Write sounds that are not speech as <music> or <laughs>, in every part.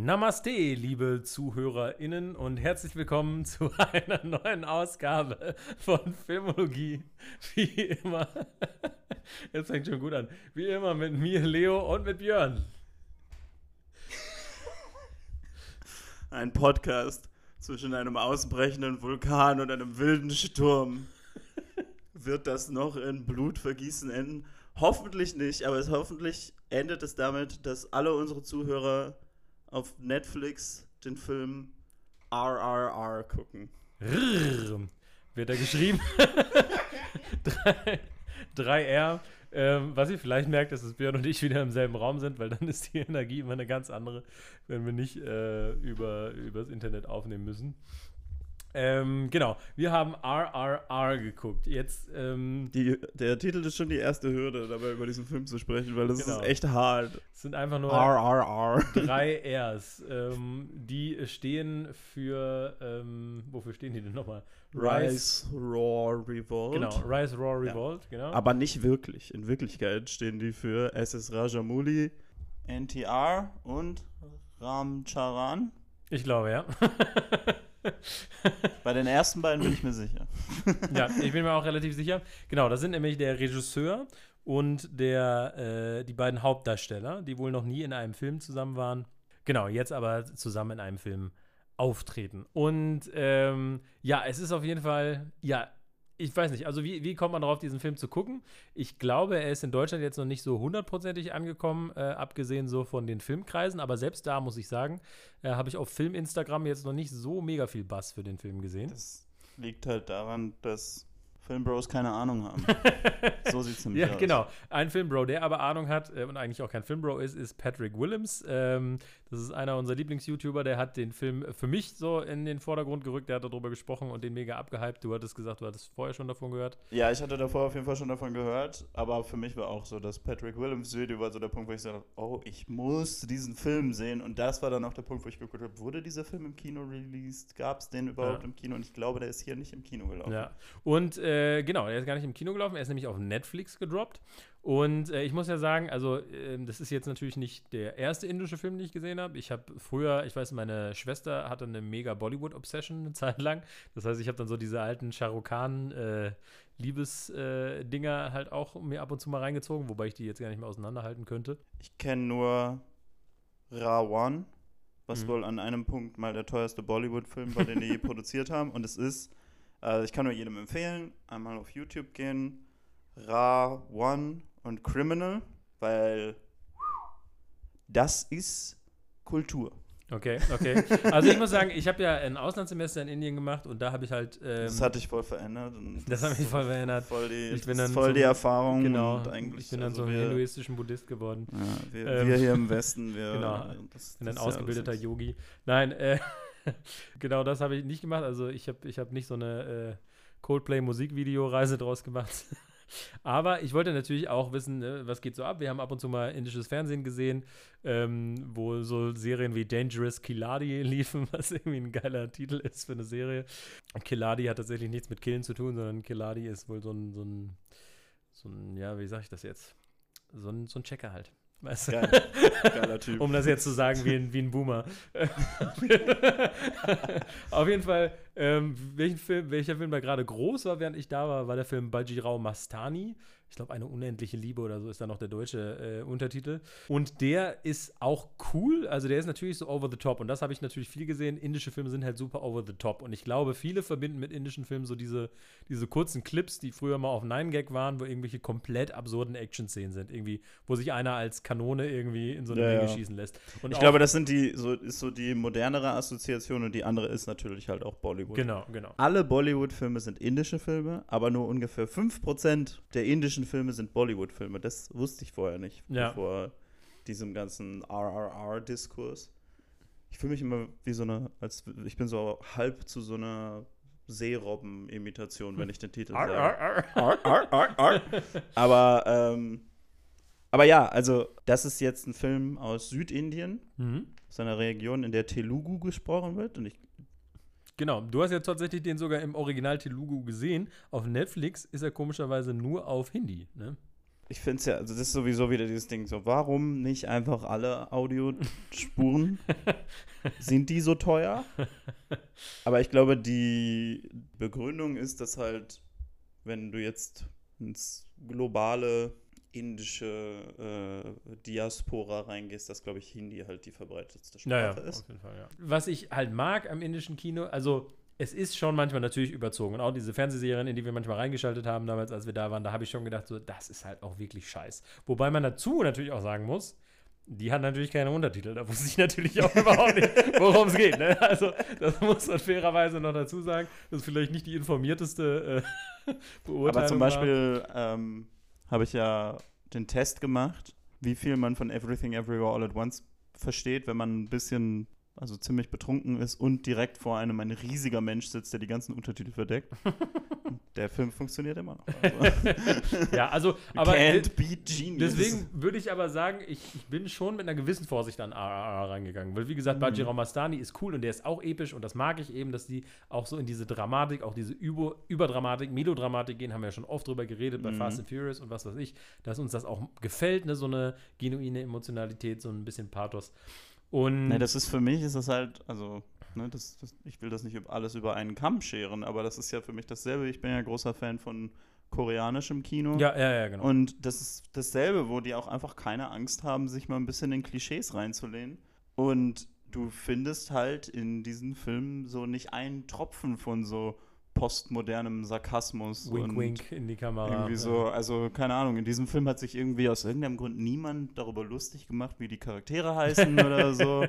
Namaste, liebe ZuhörerInnen und herzlich willkommen <laughs> zu einer neuen Ausgabe von Filmologie. Wie immer, <laughs> jetzt fängt schon gut an, wie immer mit mir, Leo und mit Björn. Ein Podcast zwischen einem ausbrechenden Vulkan und einem wilden Sturm. Wird das noch in Blutvergießen enden? Hoffentlich nicht, aber es, hoffentlich endet es damit, dass alle unsere Zuhörer auf Netflix den Film RRR gucken. Rrrr, wird da geschrieben. <laughs> 3R. Ähm, was ihr vielleicht merkt, ist, dass Björn und ich wieder im selben Raum sind, weil dann ist die Energie immer eine ganz andere, wenn wir nicht äh, über, übers Internet aufnehmen müssen. Ähm, genau, wir haben RRR geguckt. Jetzt, ähm, Die, der Titel ist schon die erste Hürde, dabei über diesen Film zu sprechen, weil das Genau. ist echt hart. es sind einfach nur RRR. drei Rs. Ähm, die stehen für, ähm, wofür stehen die denn nochmal? Rise, Roar, Revolt. Genau, Rise, Roar, Ja. Revolt, genau. Aber nicht wirklich. In Wirklichkeit stehen die für SS Rajamouli, NTR und Ramcharan. ich glaube, ja. <laughs> Bei den ersten beiden bin ich mir sicher. ja, ich bin mir auch relativ sicher. Genau, das sind nämlich der Regisseur und der, äh, die beiden Hauptdarsteller, die wohl noch nie in einem Film zusammen waren. Genau, jetzt aber zusammen in einem Film auftreten. Und ähm, ja, es ist auf jeden Fall, ja, ich weiß nicht, also wie, wie kommt man darauf, diesen Film zu gucken? Ich glaube, er ist in Deutschland jetzt noch nicht so hundertprozentig angekommen, äh, abgesehen so von den Filmkreisen, aber selbst da muss ich sagen, äh, habe ich auf Film-Instagram jetzt noch nicht so mega viel Bass für den Film gesehen. Das liegt halt daran, dass Filmbros keine Ahnung haben. <laughs> so sieht's nämlich Ja, aus. genau. Ein Filmbro, der aber Ahnung hat äh, und eigentlich auch kein Filmbro ist, ist Patrick Willems. Ähm, das ist einer unserer Lieblings-YouTuber, der hat den Film für mich so in den Vordergrund gerückt, der hat darüber gesprochen und den mega abgehypt. Du hattest gesagt, du hattest vorher schon davon gehört. Ja, ich hatte davor auf jeden Fall schon davon gehört, aber für mich war auch so, dass Patrick Willems Video war so der Punkt, wo ich sagte, oh, ich muss diesen Film sehen. Und das war dann auch der Punkt, wo ich geguckt habe, wurde dieser Film im Kino released? Gab es den überhaupt Ja. im Kino? Und ich glaube, der ist hier nicht im Kino gelaufen. Ja. Und äh, genau, er ist gar nicht im Kino gelaufen, er ist nämlich auf Netflix gedroppt. Und äh, ich muss ja sagen, also ähm, das ist jetzt natürlich nicht der erste indische Film, den ich gesehen habe. Ich habe früher, ich weiß, meine Schwester hatte eine mega Bollywood-Obsession eine Zeit lang. Das heißt, ich habe dann so diese alten Shahrukh Khan äh, Liebesdinger halt auch mir ab und zu mal reingezogen, wobei ich die jetzt gar nicht mehr auseinanderhalten könnte. Ich kenne nur Rawan, was Mhm. wohl an einem Punkt mal der teuerste Bollywood-Film war, den die je <laughs> produziert haben. Und es ist, äh, ich kann nur jedem empfehlen, einmal auf YouTube gehen, Rawan und Criminal, weil das ist Kultur. Okay, okay. Also ich muss sagen, ich habe ja ein Auslandssemester in Indien gemacht und da habe ich halt. Ähm, das hat dich voll verändert. <laughs> Das hat mich voll verändert. Voll die, Ich bin dann voll zum- die Erfahrung. Genau. Ich bin dann also so ein hinduistischen Buddhist geworden. ja, wir, Ähm, wir hier im <laughs> Westen, wir. genau. das- bin ein das ausgebildeter Yogi. Nein, äh, <laughs> genau das habe ich nicht gemacht. Also ich habe ich hab nicht so eine äh, Coldplay-Musikvideo-Reise draus gemacht. <laughs> Aber ich wollte natürlich auch wissen, ne, was geht so ab. Wir haben ab und zu mal indisches Fernsehen gesehen, ähm, wo so Serien wie Dangerous Kiladi <laughs> liefen, was irgendwie ein geiler Titel ist für eine Serie. Kiladi hat tatsächlich nichts mit Killen zu tun, sondern Kiladi ist wohl so ein, so ein, so ein ja, wie sag ich das jetzt? So ein, so ein Checker halt. Weißt du? Geil. Geiler Typ. Um das jetzt zu sagen wie ein, wie ein Boomer. <laughs> Auf jeden Fall, ähm, welchen Film, welcher Film da gerade groß war, während ich da war, war der Film Bajirao Mastani. Ich glaube, eine unendliche Liebe oder so ist da noch der deutsche äh, Untertitel. Und der ist auch cool. Also der ist natürlich so over the top. Und das habe ich natürlich viel gesehen. Indische Filme sind halt super over the top. Und ich glaube, viele verbinden mit indischen Filmen so diese, diese kurzen Clips, die früher mal auf 9gag waren, wo irgendwelche komplett absurden Action-Szenen sind. Irgendwie, wo sich einer als Kanone irgendwie in so eine Ja, Menge ja. schießen lässt. Und Ich glaube, das sind die, so, ist so die modernere Assoziation und die andere ist natürlich halt auch Bollywood. Genau, genau. Alle Bollywood-Filme sind indische Filme, aber nur ungefähr 5% der indischen Filme sind Bollywood-Filme. Das wusste ich vorher nicht, Ja. vor diesem ganzen RRR-Diskurs. Ich fühle mich immer wie so eine, als ich bin so halb zu so einer Seerobben-Imitation, wenn ich den Titel sage. <laughs> Aber, ähm, aber ja, also das ist jetzt ein Film aus Südindien, Mhm. aus einer Region, in der Telugu gesprochen wird. Und ich, Genau, du hast ja tatsächlich den sogar im Original Telugu gesehen. Auf Netflix ist er komischerweise nur auf Hindi. Ne? ich finde es ja, also das ist sowieso wieder dieses Ding, so warum nicht einfach alle Audiospuren? <laughs> Sind die so teuer? Aber ich glaube, die Begründung ist, dass halt, wenn du jetzt ins globale indische äh, Diaspora reingehst, dass, glaube ich, Hindi halt die verbreitetste Sprache Naja, ist. auf jeden Fall, ja. Was ich halt mag am indischen Kino, also es ist schon manchmal natürlich überzogen. Und auch diese Fernsehserien, in die wir manchmal reingeschaltet haben, damals, als wir da waren, da habe ich schon gedacht, so, das ist halt auch wirklich scheiß. Wobei man dazu natürlich auch sagen muss, die hat natürlich keine Untertitel. Da wusste ich natürlich auch <laughs> überhaupt nicht, worum es geht. Ne? Also, das muss man fairerweise noch dazu sagen. Das ist vielleicht nicht die informierteste äh, Beurteilung. <laughs> Aber zum war. Beispiel ähm, habe ich ja den Test gemacht, wie viel man von Everything Everywhere All at Once versteht, wenn man ein bisschen, also ziemlich betrunken ist und direkt vor einem ein riesiger Mensch sitzt, der die ganzen Untertitel verdeckt. <laughs> der Film funktioniert immer noch. Also, <laughs> Ja, also, aber can't beat genius. Deswegen würde ich aber sagen, ich, ich bin schon mit einer gewissen Vorsicht an RRR reingegangen. Weil, wie gesagt, Mhm. Baji Ramastani ist cool und der ist auch episch und das mag ich eben, dass die auch so in diese Dramatik, auch diese Über Überdramatik, Melodramatik gehen, haben wir ja schon oft drüber geredet bei Mhm. Fast and Furious und was weiß ich, dass uns das auch gefällt, ne, so eine genuine Emotionalität, so ein bisschen Pathos. Und Nee, das ist für mich ist das halt, also, ne, das, das, ich will das nicht alles über einen Kamm scheren, aber das ist ja für mich dasselbe. Ich bin ja großer Fan von koreanischem Kino. ja, ja, ja, genau. Und das ist dasselbe, wo die auch einfach keine Angst haben, sich mal ein bisschen in Klischees reinzulehnen. Und du findest halt in diesen Filmen so nicht einen Tropfen von so postmodernem Sarkasmus. wink, wink in die Kamera. Irgendwie so, also keine Ahnung, in diesem Film hat sich irgendwie aus irgendeinem Grund niemand darüber lustig gemacht, wie die Charaktere heißen <laughs> oder so.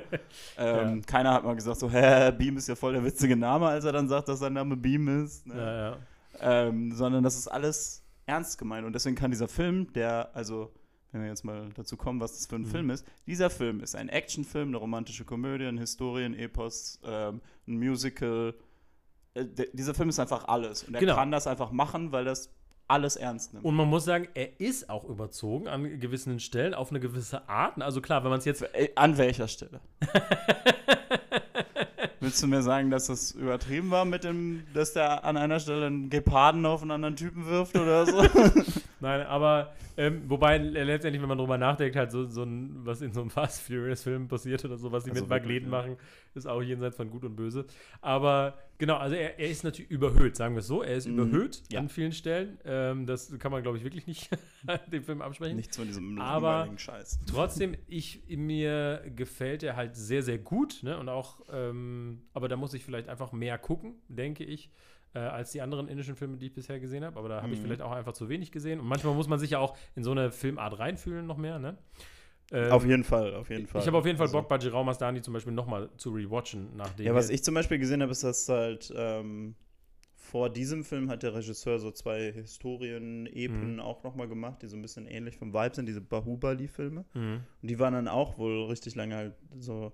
Ähm, Ja. Keiner hat mal gesagt, so, hä, Beam ist ja voll der witzige Name, als er dann sagt, dass sein Name Beam ist. Ne? Ja, ja. ähm, sondern das ist alles ernst gemeint. Und deswegen kann dieser Film, der, also, wenn wir jetzt mal dazu kommen, was das für ein Mhm. Film ist, dieser Film ist ein Actionfilm, eine romantische Komödie, ein Historien-Epos, ähm, ein Musical. Äh, dieser Film ist einfach alles. Und er Genau. kann das einfach machen, weil das alles ernst nimmt. Und man muss sagen, er ist auch überzogen an gewissen Stellen auf eine gewisse Art. Also klar, wenn man es jetzt Äh, An welcher Stelle? <laughs> Willst du mir sagen, dass das übertrieben war mit dem, dass der an einer Stelle einen Geparden auf einen anderen Typen wirft oder so? <laughs> Nein, aber ähm, wobei letztendlich, wenn man drüber nachdenkt, halt so, so ein, was in so einem Fast Furious Film passiert oder so, was sie Also mit Magneten ja. machen, ist auch jenseits von Gut und Böse. Aber genau, also er, er ist natürlich überhöht, sagen wir es so. Er ist Mhm, überhöht ja. an vielen Stellen. Ähm, das kann man, glaube ich, wirklich nicht <laughs> dem Film absprechen. Nichts von diesem Aber- Scheiß. <laughs> Trotzdem, ich, mir gefällt er halt sehr, sehr gut. Ne? Und auch, ähm, aber da muss ich vielleicht einfach mehr gucken, denke ich, äh, als die anderen indischen Filme, die ich bisher gesehen habe. Aber da habe ich Mhm. vielleicht auch einfach zu wenig gesehen. Und manchmal muss man sich ja auch in so eine Filmart reinfühlen noch mehr. Ne? Ähm, Auf jeden Fall, auf jeden Fall. Ich habe auf jeden Fall Also- Bock, Baji Raumasdani zum Beispiel nochmal zu rewatchen, nachdem Ja, was ich zum Beispiel gesehen habe, ist, dass halt ähm, vor diesem Film hat der Regisseur so zwei Historien-Epen Mhm. auch nochmal gemacht, die so ein bisschen ähnlich vom Vibe sind, diese Bahubali-Filme. Mhm. Und die waren dann auch wohl richtig lange halt so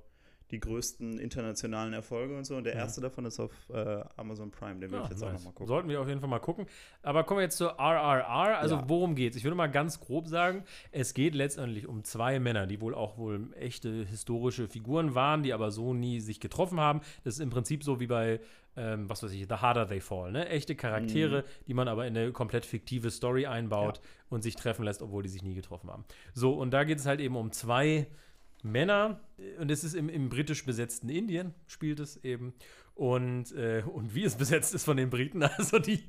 die größten internationalen Erfolge und so. Und der Ja. erste davon ist auf äh, Amazon Prime, den will Ja, ich jetzt auch nice. nochmal gucken. Sollten wir auf jeden Fall mal gucken. Aber kommen wir jetzt zu RRR. Also Ja. worum geht's? Ich würde mal ganz grob sagen, es geht letztendlich um zwei Männer, die wohl auch wohl echte historische Figuren waren, die aber so nie sich getroffen haben. Das ist im Prinzip so wie bei, ähm, was weiß ich, The Harder They Fall. Ne? Echte Charaktere, die man aber in eine komplett fiktive Story einbaut und sich treffen lässt, obwohl die sich nie getroffen haben. So, und da geht es halt eben um zwei Männer, und es ist im, im britisch besetzten Indien, spielt es eben. Und, äh, und wie es <laughs> besetzt ist von den Briten, <laughs> also die,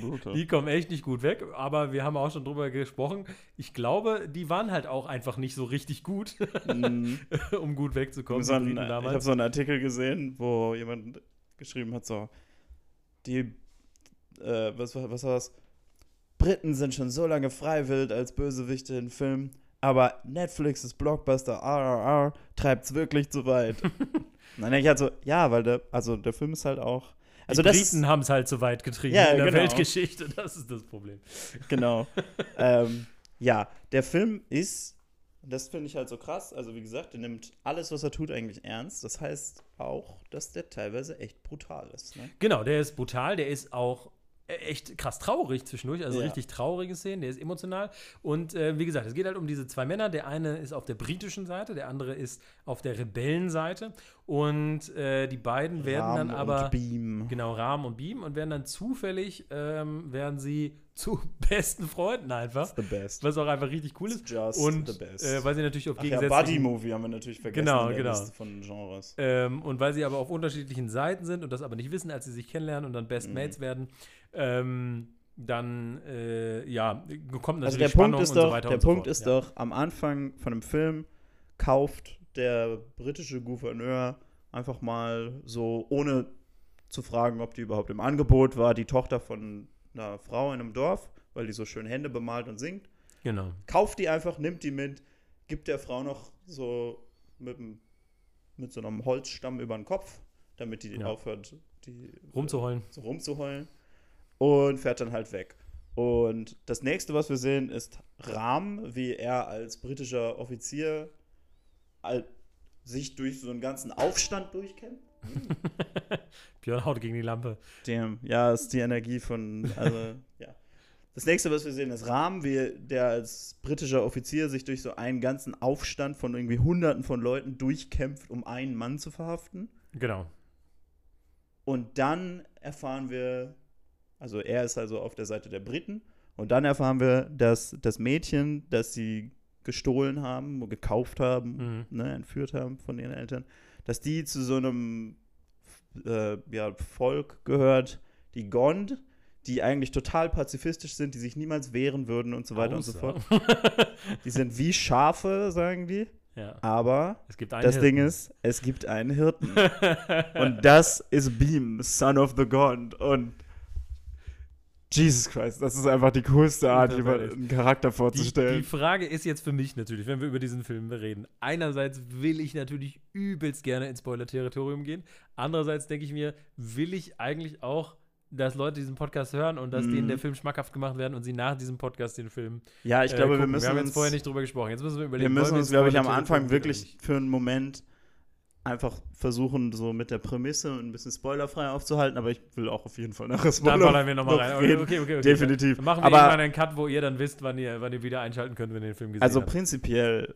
brutal. die kommen echt nicht gut weg, aber wir haben auch schon drüber gesprochen. Ich glaube, die waren halt auch einfach nicht so richtig gut, <laughs> Mhm. um gut wegzukommen. so die ein, ich habe so einen Artikel gesehen, wo jemand geschrieben hat, so, die, äh, was, war- was war das? Briten sind schon so lange freiwillig als Bösewichte in Filmen, aber Netflix's Blockbuster RRR treibt's wirklich zu weit. <laughs> Dann denke ich halt so, ja, weil der, also der Film ist halt auch, also die Briten ist, haben es halt zu weit getrieben Ja, in der genau. Weltgeschichte, das ist das Problem. genau. <laughs> ähm, ja, der Film ist, das finde ich halt so krass, also wie gesagt, der nimmt alles, was er tut, eigentlich ernst. Das heißt auch, dass der teilweise echt brutal ist. Ne? Genau, der ist brutal, der ist auch echt krass traurig zwischendurch, also Ja. richtig traurige Szenen, der ist emotional. Und äh, wie gesagt, es geht halt um diese zwei Männer. Der eine ist auf der britischen Seite, der andere ist auf der Rebellenseite. Und äh, die beiden werden Rahm dann aber. Und Beam. Genau, Rahm und Beam und werden dann zufällig, ähm, werden sie <laughs> zu besten Freunden einfach. The best. Was auch einfach richtig cool ist. Just Und the best. äh, weil sie natürlich auf Ach ja, gegensätzlichen Buddy-Movie haben wir natürlich vergessen Genau, genau. Liste von Genres. ähm, und weil sie aber auf unterschiedlichen Seiten sind und das aber nicht wissen, als sie sich kennenlernen und dann Best Mhm. Mates werden, ähm, dann äh, ja, kommt natürlich Also der Spannung Punkt ist und so doch, weiter der und so Punkt fort. ist ja. doch, am Anfang von einem Film kauft der britische Gouverneur einfach mal so, ohne zu fragen, ob die überhaupt im Angebot war, die Tochter von einer Frau in einem Dorf, weil die so schön Hände bemalt und singt. Genau. Kauft die einfach, nimmt die mit, gibt der Frau noch so mit, mit so einem Holzstamm über den Kopf, damit die Ja. aufhört, die Rumzuheulen. so rumzuheulen und fährt dann halt weg. Und das nächste, was wir sehen, ist Rahm, wie er als britischer Offizier sich durch so einen ganzen Aufstand durchkämpft. <laughs> Björn haut gegen die Lampe. Damn, ja, ist die Energie von, also, <laughs> ja. Das nächste, was wir sehen, ist Rahm, wie der als britischer Offizier sich durch so einen ganzen Aufstand von irgendwie Hunderten von Leuten durchkämpft, um einen Mann zu verhaften. Genau. Und dann erfahren wir, also er ist also auf der Seite der Briten. Und dann erfahren wir, dass das Mädchen, das sie gestohlen haben, gekauft haben, Mhm. ne, entführt haben von ihren Eltern, dass die zu so einem äh, ja, Volk gehört, die Gond, die eigentlich total pazifistisch sind, die sich niemals wehren würden und so weiter und so Außer- fort. <laughs> Die sind wie Schafe, sagen die. ja. Aber Es gibt einen das Hirten. Ding ist, es gibt einen Hirten. Und das ist Beam, Son of the God. Und Jesus Christ, das ist einfach die coolste Art, Wunderbar. jemand einen Charakter Die, vorzustellen. die Frage ist jetzt für mich natürlich, wenn wir über diesen Film reden. Einerseits will ich natürlich übelst gerne ins Spoiler-Territorium gehen. Andererseits denke ich mir, will ich eigentlich auch, dass Leute diesen Podcast hören und dass Mhm. denen der Film schmackhaft gemacht werden und sie nach diesem Podcast den Film. ja, ich äh, glaube, wir gucken. müssen wir haben jetzt vorher nicht drüber gesprochen. Jetzt müssen wir wir überlegen. müssen wollen uns, glaube ich, am Anfang wirklich für einen Moment einfach versuchen, so mit der Prämisse und ein bisschen spoilerfrei aufzuhalten, aber ich will auch auf jeden Fall nachher Spoiler Dann ballern wir nochmal rein. Okay, okay, okay, okay. Definitiv. Dann machen wir Aber- irgendwann einen Cut, wo ihr dann wisst, wann ihr, wann ihr wieder einschalten könnt, wenn ihr den Film gesehen Also habt. prinzipiell,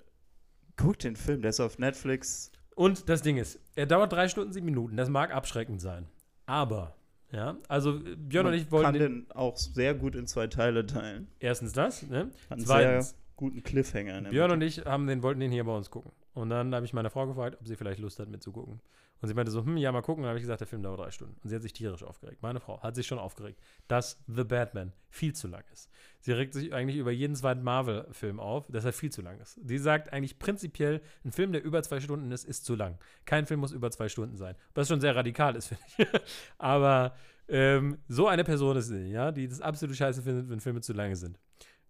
guckt den Film, der ist auf Netflix. Und das Ding ist, er dauert drei Stunden, sieben Minuten. Das mag abschreckend sein. Aber, ja, also Björn und Man ich wollten kann den, den auch sehr gut in zwei Teile teilen. erstens das, ne? Hat einen Zweitens, sehr guten Cliffhanger. Björn und ich haben den, wollten den hier bei uns gucken. Und dann habe ich meine Frau gefragt, ob sie vielleicht Lust hat mitzugucken. Und sie meinte so, hm, ja, mal gucken. Dann habe ich gesagt, der Film dauert drei Stunden. Und sie hat sich tierisch aufgeregt. Meine Frau hat sich schon aufgeregt, dass The Batman viel zu lang ist. Sie regt sich eigentlich über jeden zweiten Marvel-Film auf, dass er viel zu lang ist. Sie sagt eigentlich prinzipiell, ein Film, der über zwei Stunden ist, ist zu lang. Kein Film muss über zwei Stunden sein. Was schon sehr radikal ist, <laughs> finde ich. Aber ähm, so eine Person ist sie, ja, die das absolut scheiße findet, wenn Filme zu lange sind.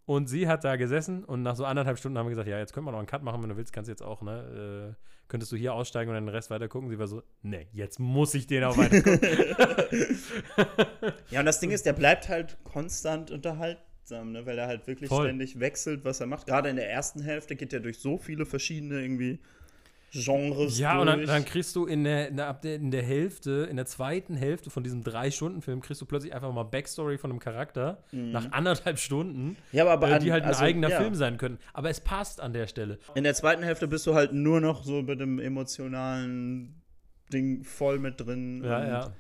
Und sie hat da gesessen und nach so anderthalb Stunden haben wir gesagt, ja, jetzt können wir noch einen Cut machen, wenn du willst, kannst du jetzt auch, ne? Äh, könntest du hier aussteigen und dann den Rest weiter gucken. Sie war so, nee, jetzt muss ich den auch weiter gucken. <laughs> Ja, und das Ding ist, der bleibt halt konstant unterhaltsam, ne? weil er halt wirklich Voll. ständig wechselt, was er macht. Gerade in der ersten Hälfte geht er durch so viele verschiedene irgendwie Genres ja, durch. und dann, dann kriegst du in der, in, der, in der Hälfte, in der zweiten Hälfte von diesem Drei-Stunden-Film, kriegst du plötzlich einfach mal Backstory von einem Charakter nach anderthalb Stunden, ja, aber, äh, an- die halt ein also, eigener ja. Film sein können. Aber es passt an der Stelle. In der zweiten Hälfte bist du halt nur noch so mit dem emotionalen Ding voll mit drin. Ja, und ja.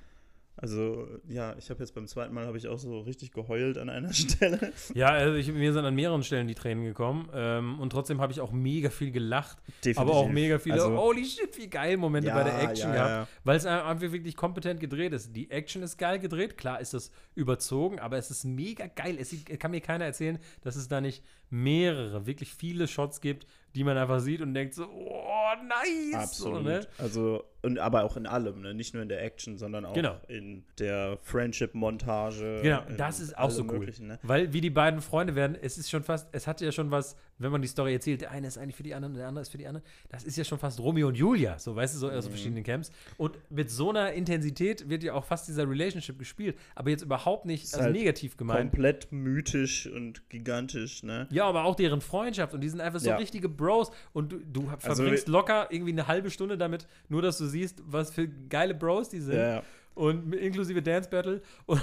Also, ja, ich habe jetzt beim zweiten Mal habe ich auch so richtig geheult an einer <laughs> Stelle. Ja, also ich, mir sind an mehreren Stellen die Tränen gekommen. Ähm, und trotzdem habe ich auch mega viel gelacht. Aber auch mega viele, Also- holy shit, wie geil Momente bei der Action ja, gehabt. ja. Weil es einfach wirklich kompetent gedreht ist. Die Action ist geil gedreht. Klar ist das überzogen, aber es ist mega geil. Es kann mir keiner erzählen, dass es da nicht mehrere, wirklich viele Shots gibt, die man einfach sieht und denkt so, oh, nice. Absolut. So, ne? Also, und aber auch in allem, ne? Nicht nur in der Action, sondern auch Genau. in der Friendship-Montage. Genau, das ist auch so cool. Ne? Weil wie die beiden Freunde werden, es ist schon fast, es hat ja schon was, wenn man die Story erzählt, der eine ist eigentlich für die anderen, der andere ist für die anderen, das ist ja schon fast Romeo und Julia, so weißt du, so aus Mhm. verschiedenen Camps. Und mit so einer Intensität wird ja auch fast dieser Relationship gespielt, aber jetzt überhaupt nicht Ist also halt negativ gemeint. Komplett mythisch und gigantisch, ne? Ja, aber auch deren Freundschaft und die sind einfach so Ja. richtige Bros und du, du Also verbringst locker irgendwie eine halbe Stunde damit, nur dass du siehst, was für geile Bros die sind. Ja. Und inklusive Dance Battle. <laughs>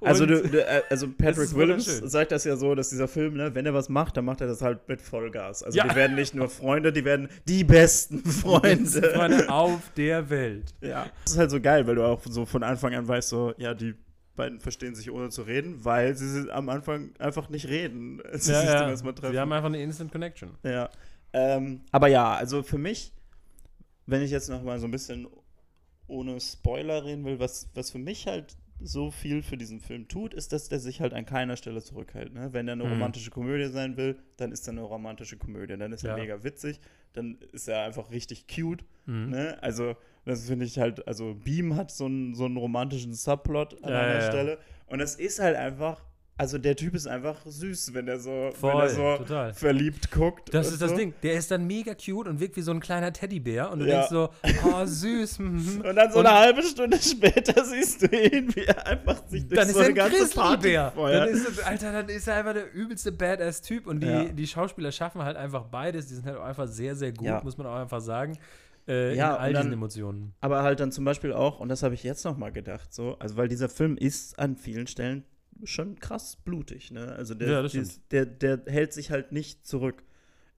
Und, also, du, du, äh, <laughs> also Patrick Williams sagt das ja so, dass dieser Film, ne, wenn er was macht, dann macht er das halt mit Vollgas. Also Ja. die werden nicht nur Freunde, die werden die besten Freunde. Freunde <laughs> auf der Welt. Ja. Das ist halt so geil, weil du auch so von Anfang an weißt, so, ja, die beiden verstehen sich ohne zu reden, weil sie am Anfang einfach nicht reden. Sie Ja, ja. ersten Mal treffen. Sie haben einfach eine Instant Connection. Ja. Ähm, aber ja, also für mich, wenn ich jetzt noch mal so ein bisschen ohne Spoiler reden will, was, was für mich halt so viel für diesen Film tut, ist, dass der sich halt an keiner Stelle zurückhält. Ne? Wenn er eine Mhm. romantische Komödie sein will, dann ist er eine romantische Komödie. Dann ist er Ja. mega witzig, dann ist er einfach richtig cute. Mhm. Ne? Also, das finde ich halt, also Beam hat so einen, so einen romantischen Subplot an Ja, einer ja. Stelle. Und es ist halt einfach, also der Typ ist einfach süß, wenn er so, wenn Voll, er so total. verliebt guckt. Das ist das so. Ding. Der ist dann mega cute und wirkt wie so ein kleiner Teddybär. Und du Ja. denkst so, oh, süß. mhm. Und dann so Und- eine halbe Stunde später siehst du ihn, wie er einfach sich durch Dann ist so er eine ein ganze Party. Dann ist es, Alter, dann ist er einfach der übelste Badass-Typ. Und die, Ja. die Schauspieler schaffen halt einfach beides. Die sind halt auch einfach sehr, sehr gut, Ja. muss man auch einfach sagen. Äh, Ja, in all dann- diesen Emotionen. Aber halt dann zum Beispiel auch, und das habe ich jetzt noch mal gedacht, so, also weil dieser Film ist an vielen Stellen schon krass blutig, ne? Also der, Ja, das dies- der, der hält sich halt nicht zurück.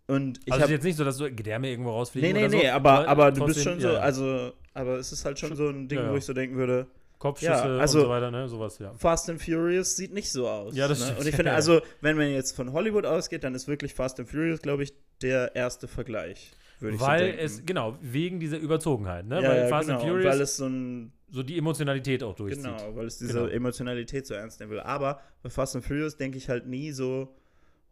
Und ich also es ist jetzt nicht so, dass so Gedärme irgendwo rausfliegen Nee, nee, nee, so, aber, aber du bist schon so, ja, ja. also, aber es ist halt schon so ein Ding, wo ich so denken würde, Kopfschüsse ja, also- und so weiter, ne? Sowas, ja. Fast and Furious sieht nicht so aus. Ja, das ne? stimmt. Und ich finde, <laughs> also, wenn man jetzt von Hollywood ausgeht, dann ist wirklich Fast and Furious, glaube ich, der erste Vergleich. Würde ich so Weil denken. es, genau, wegen dieser Überzogenheit, ne? ja, weil Fast genau. and und Furious weil es so ein so die Emotionalität auch durchzieht. Genau, weil es diese Genau. Emotionalität so ernst nehmen will. Aber bei Fast and Furious denke ich halt nie so,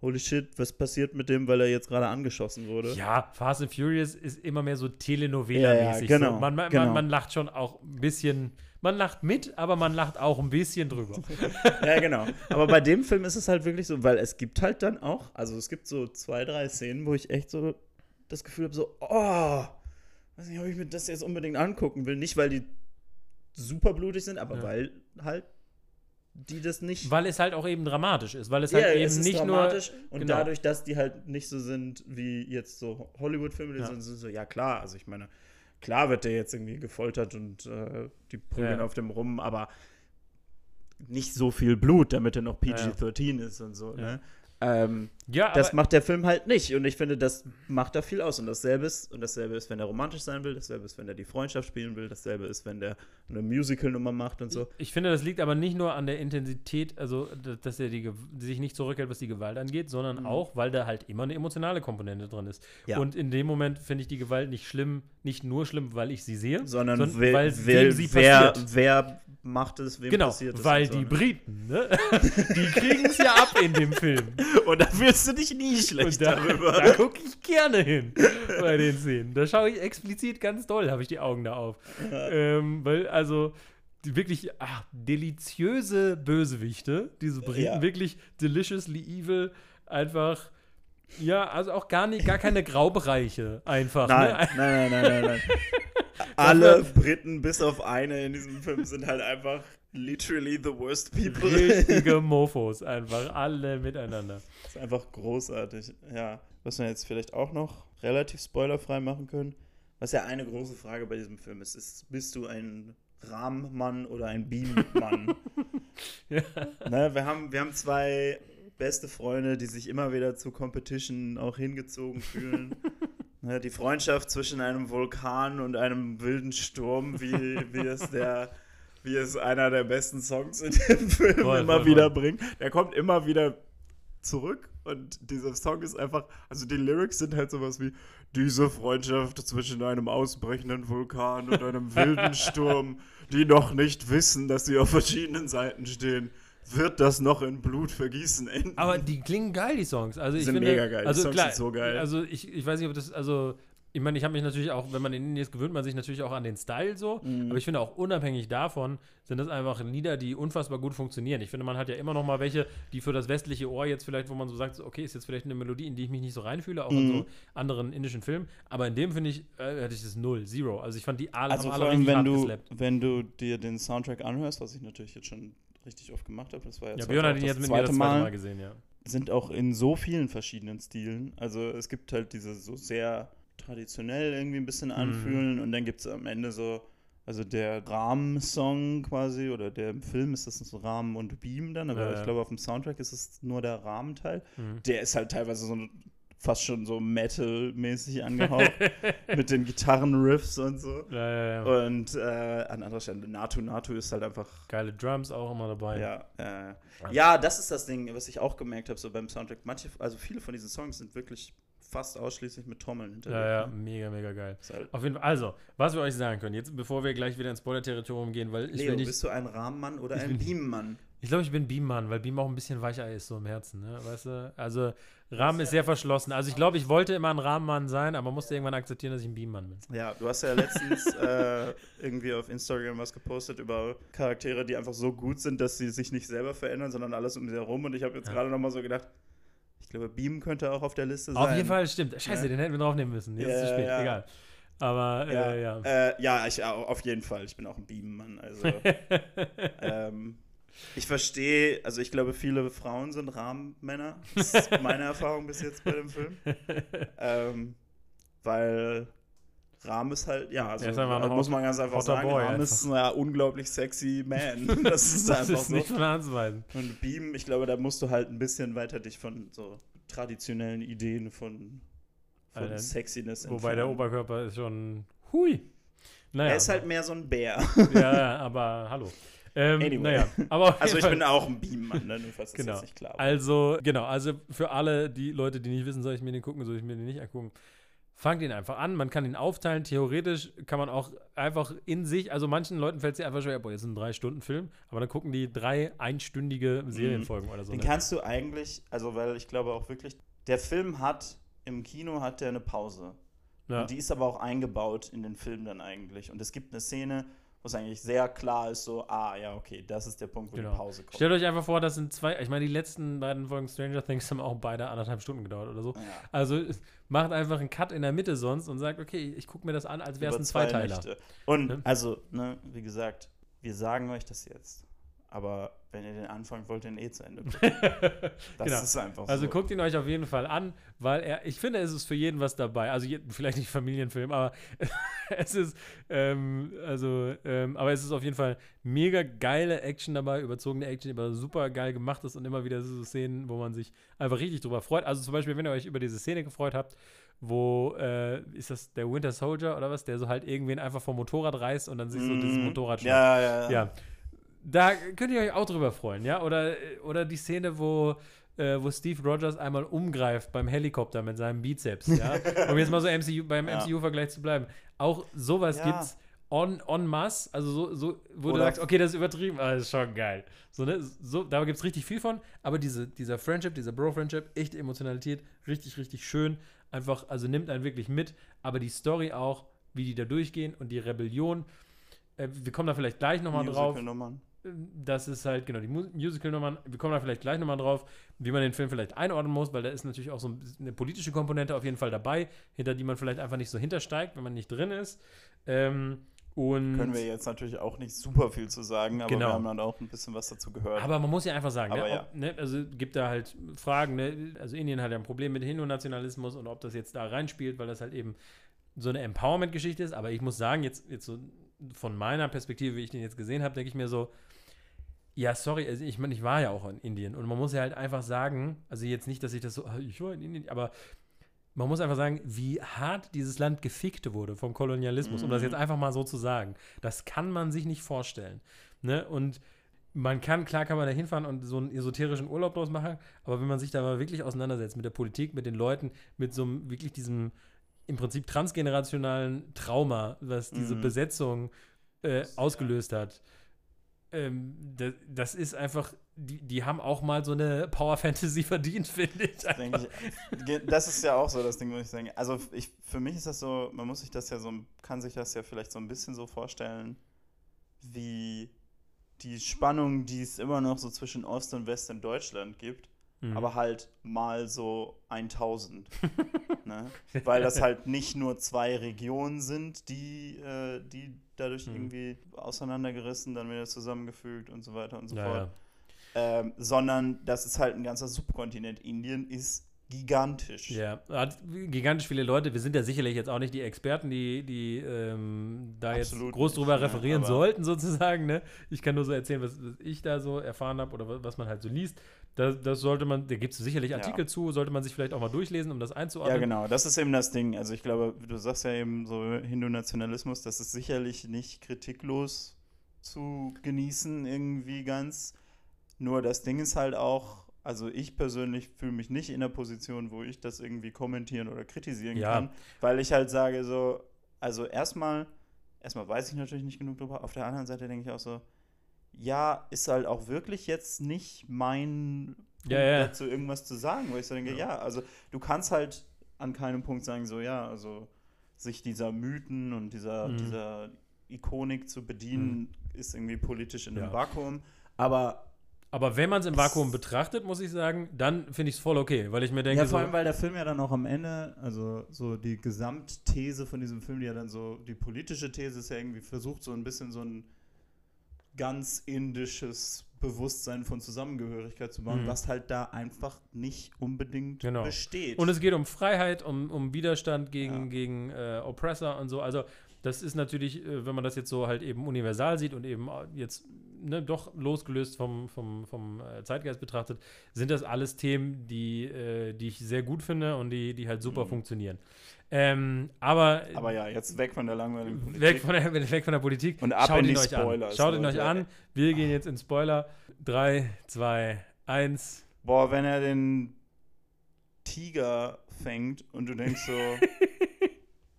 holy shit, was passiert mit dem, weil er jetzt gerade angeschossen wurde. Ja, Fast and Furious ist immer mehr so Telenovela-mäßig. Ja, ja, genau, so. man, man, genau. man, man lacht schon auch ein bisschen, man lacht mit, aber man lacht auch ein bisschen drüber. <laughs> Ja, genau. Aber bei dem Film ist es halt wirklich so, weil es gibt halt dann auch, also es gibt so zwei, drei Szenen, wo ich echt so das Gefühl habe, so, oh, weiß nicht, ob ich mir das jetzt unbedingt angucken will. Nicht, weil die super blutig sind, aber Ja. weil halt die das nicht. Weil es halt auch eben dramatisch ist, weil es ja, halt eben es ist nicht dramatisch und genau. dadurch, dass die halt nicht so sind wie jetzt so Hollywood-Filme, die Ja. sind so, ja klar, also ich meine, klar wird der jetzt irgendwie gefoltert und äh, die prügeln Ja. auf dem rum, aber nicht so viel Blut, damit er noch Ja, ja. PG-13 ist und so, Ja. ne? Ähm. Ja, das macht der Film halt nicht und ich finde, das macht da viel aus und dasselbe ist, und dasselbe ist, wenn er romantisch sein will, dasselbe ist, wenn er die Freundschaft spielen will, dasselbe ist, wenn der eine Musical-Nummer macht und so. ich finde, das liegt aber nicht nur an der Intensität, also dass er die, sich nicht zurückhält, was die Gewalt angeht, sondern Mhm. auch, weil da halt immer eine emotionale Komponente drin ist. Ja. Und in dem Moment finde ich die Gewalt nicht schlimm, nicht nur schlimm, weil ich sie sehe, Sondern, sondern weil wer, sie wer, passiert. wer macht es, wem Genau, passiert es. weil so, die ne? Briten, ne? <laughs> die kriegen es ja ab in dem Film. Und da fühlst du dich nie schlecht da, darüber. da gucke ich gerne hin bei den Szenen. Da schaue ich explizit ganz doll, habe ich die Augen da auf. Ähm, weil, also, wirklich ach, deliziöse Bösewichte, diese Briten, Ja. wirklich deliciously evil, einfach. Ja, also auch gar nicht, gar keine Graubereiche einfach. Nein, Ne? nein, nein, nein, nein, nein. <laughs> Alle Briten, bis auf eine in diesem Film, sind halt einfach literally the worst people. Richtige <laughs> Mofos, einfach alle miteinander. Das ist einfach großartig. Ja, was wir jetzt vielleicht auch noch relativ spoilerfrei machen können, was ja eine große Frage bei diesem Film ist, ist, bist du ein Rahmenmann oder ein Beammann? <laughs> Ja. ne, wir, haben, wir haben zwei beste Freunde, die sich immer wieder zu Competition auch hingezogen fühlen. <laughs> ne, die Freundschaft zwischen einem Vulkan und einem wilden Sturm, wie, <laughs> wie es der wie es einer der besten Songs in dem Film Voll, immer voll, wieder voll. bringt. Der kommt immer wieder zurück und dieser Song ist einfach, also die Lyrics sind halt sowas wie diese Freundschaft zwischen einem ausbrechenden Vulkan und einem wilden <laughs> Sturm, die noch nicht wissen, dass sie auf verschiedenen Seiten stehen, wird das noch in Blutvergießen enden. Aber die klingen geil, die Songs. Also ich sind finde, mega geil. Die Also Songs klar, sind so geil. Also ich, ich weiß nicht, ob das, also ich meine, ich habe mich natürlich auch, wenn man in Indien ist, gewöhnt man sich natürlich auch an den Style so. Mhm. Aber ich finde auch unabhängig davon sind das einfach Lieder, die unfassbar gut funktionieren. Ich finde, man hat ja immer noch mal welche, die für das westliche Ohr jetzt vielleicht, wo man so sagt, okay, ist jetzt vielleicht eine Melodie, in die ich mich nicht so reinfühle, auch in Mhm. so anderen indischen Filmen. Aber in dem finde ich, äh, hatte ich das null, zero. Also ich fand die alle, Also haben vor alle allem, wenn du, wenn du dir den Soundtrack anhörst, was ich natürlich jetzt schon richtig oft gemacht habe, das war jetzt Ja, heute Björn hat ihn jetzt mit mir das zweite Mal, Mal gesehen, ja. sind auch in so vielen verschiedenen Stilen. Also es gibt halt diese so sehr traditionell irgendwie ein bisschen Mhm. anfühlen und dann gibt es am Ende so Also der Rahmensong quasi, oder der im Film ist das so Rahmen und Beam dann, aber Ja, ja. ich glaube auf dem Soundtrack ist es nur der Rahmenteil. Mhm. Der ist halt teilweise so fast schon so Metal-mäßig angehaucht <laughs> mit den Gitarrenriffs und so. Ja, ja, ja. Und äh, an anderer Stelle, Natu Natu ist halt einfach Geile Drums auch immer dabei. ja, äh, ja, das ist das Ding, was ich auch gemerkt habe, so beim Soundtrack. Manche, also viele von diesen Songs sind wirklich fast ausschließlich mit Trommeln hinterlegt. Ja, ja, ne? mega, mega geil. Halt, Auf jeden Fall, also, was wir euch sagen können, jetzt bevor wir gleich wieder ins Spoiler-Territorium gehen, weil ich Leo, will nicht. bist du ein Rahmenmann oder ein Beammann? Ich glaube, ich bin Beam-Mann, weil Beam auch ein bisschen weicher ist, so im Herzen, ne? Weißt du? Also, Rahmen ist sehr verschlossen. Also, ich glaube, ich wollte immer ein Rahmenmann sein, aber musste irgendwann akzeptieren, dass ich ein Beam-Mann bin. Ja, du hast ja letztens <laughs> äh, irgendwie auf Instagram was gepostet über Charaktere, die einfach so gut sind, dass sie sich nicht selber verändern, sondern alles um sie herum. Und ich habe jetzt Ja. gerade noch mal so gedacht, ich glaube, Beam könnte auch auf der Liste sein. Auf jeden Fall, stimmt. Scheiße, Ja. den hätten wir draufnehmen müssen. Jetzt ist es Ja, zu spät, ja. egal. Aber, Ja, äh, ja. Äh, ja, ich, au- auf jeden Fall. Ich bin auch ein Beam-Mann. Also, <laughs> ähm, ich verstehe, also ich glaube, viele Frauen sind Rahmenmänner. Das ist meine <laughs> Erfahrung bis jetzt bei dem Film. Ähm, weil Rahm ist halt, ja, also da muss man ganz einfach sagen, Boy Rahm einfach. ist ein ja, unglaublich sexy Man. <laughs> Das ist das einfach ist so. nicht von der Hand zu weisen. Und Beam, ich glaube, da musst du halt ein bisschen weiter dich von so traditionellen Ideen von, von Alter, Sexiness Wobei der entfernen. Oberkörper ist schon. Hui. Naja. Er ist halt mehr so ein Bär. ja, ja, <laughs> aber hallo. Ähm, Anyway. Naja, aber <laughs> Also ich Fall- bin auch ein Beam-Mann, ne? nur falls das Genau. jetzt nicht klar war. Also, genau, also für alle die Leute, die nicht wissen, soll ich mir den gucken, soll ich mir den nicht angucken, fangt ihn einfach an. Man kann ihn aufteilen. Theoretisch kann man auch einfach in sich, also manchen Leuten fällt es einfach schwer, boah, jetzt ist ein Drei-Stunden-Film, aber dann gucken die drei einstündige Serienfolgen oder so. Den ne? kannst du eigentlich, also weil ich glaube auch wirklich, der Film hat, im Kino hat der eine Pause. ja. Und die ist aber auch eingebaut in den Film dann eigentlich. Und es gibt eine Szene, wo es eigentlich sehr klar ist, so, ah, ja, okay, das ist der Punkt, wo Genau. die Pause kommt. Stellt euch einfach vor, das sind zwei, ich meine, die letzten beiden Folgen Stranger Things haben auch beide anderthalb Stunden gedauert oder so. Ja. Also macht einfach einen Cut in der Mitte sonst und sagt, okay, ich gucke mir das an, als wäre es ein zwei Zweiteiler. Nächte. Und Ne? also, ne, wie gesagt, wir sagen euch das jetzt. Aber wenn ihr den anfangt, wollt ihn eh zu Ende <laughs> gucken. Das Genau. ist einfach Also so. guckt ihn euch auf jeden Fall an, weil er, ich finde, es ist für jeden was dabei. Also je, vielleicht nicht Familienfilm, aber <laughs> es ist, ähm, also, ähm, aber es ist auf jeden Fall mega geile Action dabei, überzogene Action, aber super geil gemacht ist und immer wieder so Szenen, wo man sich einfach richtig drüber freut. Also zum Beispiel, wenn ihr euch über diese Szene gefreut habt, wo äh, ist das der Winter Soldier oder was, der so halt irgendwen einfach vom Motorrad reißt und dann sich so dieses Mhm. Motorrad schnappt. Ja, ja, ja. Ja. Da könnt ihr euch auch drüber freuen, ja? Oder, oder die Szene, wo, äh, wo Steve Rogers einmal umgreift beim Helikopter mit seinem Bizeps, ja? <laughs> um jetzt mal so MCU, beim Ja. MCU-Vergleich zu bleiben. Auch sowas Ja. gibt's en, en masse, also so, so wo du Oder- sagst, okay, das ist übertrieben, aber das ist schon geil. So, ne? so, da gibt es richtig viel von, aber diese, dieser Friendship, dieser Bro-Friendship, echte Emotionalität, richtig, richtig schön. Einfach, also nimmt einen wirklich mit, aber die Story auch, wie die da durchgehen und die Rebellion. Äh, wir kommen da vielleicht gleich nochmal drauf. Musical-Nummern. Das ist halt, genau, die Mu- Musical-Nummern. Wir kommen da vielleicht gleich nochmal drauf, wie man den Film vielleicht einordnen muss, weil da ist natürlich auch so eine politische Komponente auf jeden Fall dabei, hinter die man vielleicht einfach nicht so hintersteigt, wenn man nicht drin ist. Ähm, und Können wir jetzt natürlich auch nicht super viel zu sagen, aber Genau. wir haben dann auch ein bisschen was dazu gehört. Aber man muss ja einfach sagen, ne, ja. ob, ne, also gibt da halt Fragen, ne, also Indien hat ja ein Problem mit Hindu-Nationalismus und ob das jetzt da reinspielt, weil das halt eben so eine Empowerment-Geschichte ist. Aber ich muss sagen, jetzt, jetzt so von meiner Perspektive, wie ich den jetzt gesehen habe, denke ich mir so, ja, sorry, also ich meine, ich war ja auch in Indien und man muss ja halt einfach sagen, also jetzt nicht, dass ich das so, <laughs> ich war in Indien, aber man muss einfach sagen, wie hart dieses Land gefickt wurde vom Kolonialismus, um das Mhm. jetzt einfach mal so zu sagen. Das kann man sich nicht vorstellen. Ne? Und man kann, klar kann man da hinfahren und so einen esoterischen Urlaub draus machen, aber wenn man sich da mal wirklich auseinandersetzt mit der Politik, mit den Leuten, mit so einem, wirklich diesem im Prinzip transgenerationalen Trauma, was diese Mhm. Besetzung äh, ausgelöst hat, ähm, das, das ist einfach, die, die haben auch mal so eine Power Fantasy verdient, <laughs> finde ich. denke ich, das ist ja auch so das Ding, muss ich sagen. Also ich, für mich ist das so, man muss sich das ja so, kann sich das ja vielleicht so ein bisschen so vorstellen, wie die Spannung, die es immer noch so zwischen Ost und West in Deutschland gibt, Mhm. aber halt mal so 1000. <laughs> ne? Weil das halt nicht nur zwei Regionen sind, die, äh, die dadurch Mhm. irgendwie auseinandergerissen, dann wieder zusammengefügt und so weiter und so ja, fort. ja. Ähm, sondern das ist halt ein ganzer Subkontinent. Indien ist gigantisch. Ja, hat gigantisch viele Leute. Wir sind ja sicherlich jetzt auch nicht die Experten, die, die ähm, da Absolut jetzt groß nicht, drüber ne, referieren sollten, sozusagen. Ne? Ich kann nur so erzählen, was, was ich da so erfahren habe oder wa- was man halt so liest. Das, das sollte man, da gibt es sicherlich Ja. Artikel zu, sollte man sich vielleicht auch mal durchlesen, um das einzuordnen. Ja, genau, das ist eben das Ding. Also ich glaube, du sagst ja eben so Hindu-Nationalismus, das ist sicherlich nicht kritiklos zu genießen irgendwie ganz. Nur das Ding ist halt auch, also ich persönlich fühle mich nicht in der Position, wo ich das irgendwie kommentieren oder kritisieren Ja. kann, weil ich halt sage so, also erstmal, erstmal weiß ich natürlich nicht genug drüber, auf der anderen Seite denke ich auch so, ja, ist halt auch wirklich jetzt nicht mein Ja, ja. dazu irgendwas zu sagen, wo ich so denke, ja. also du kannst halt an keinem Punkt sagen, so ja, also sich dieser Mythen und dieser, Mhm. dieser Ikonik zu bedienen, ist irgendwie politisch in einem Ja. Vakuum. Aber Aber wenn man es im Vakuum betrachtet, muss ich sagen, dann finde ich es voll okay, weil ich mir denke, ja, vor so, allem, weil der Film ja dann auch am Ende, also so die Gesamtthese von diesem Film, die ja dann so, die politische These ist ja irgendwie versucht, so ein bisschen so ein ganz indisches Bewusstsein von Zusammengehörigkeit zu bauen, Mhm. was halt da einfach nicht unbedingt Genau. besteht. Und es geht um Freiheit, um, um Widerstand gegen, Ja. gegen äh, Oppressor und so. Also, das ist natürlich, äh, wenn man das jetzt so halt eben universal sieht und eben äh, jetzt ne, doch losgelöst vom, vom, vom äh, Zeitgeist betrachtet, sind das alles Themen, die, äh, die ich sehr gut finde und die, die halt super Mhm. funktionieren. Ähm, aber Aber ja, jetzt weg von der langweiligen Politik. weg von, der, <laughs> weg von der Politik. Und ab Schaut in die euch an. Schaut ihn euch an. Wir gehen jetzt in Spoiler. 3, 2, 1. Boah, wenn er den Tiger fängt und du denkst so, <laughs>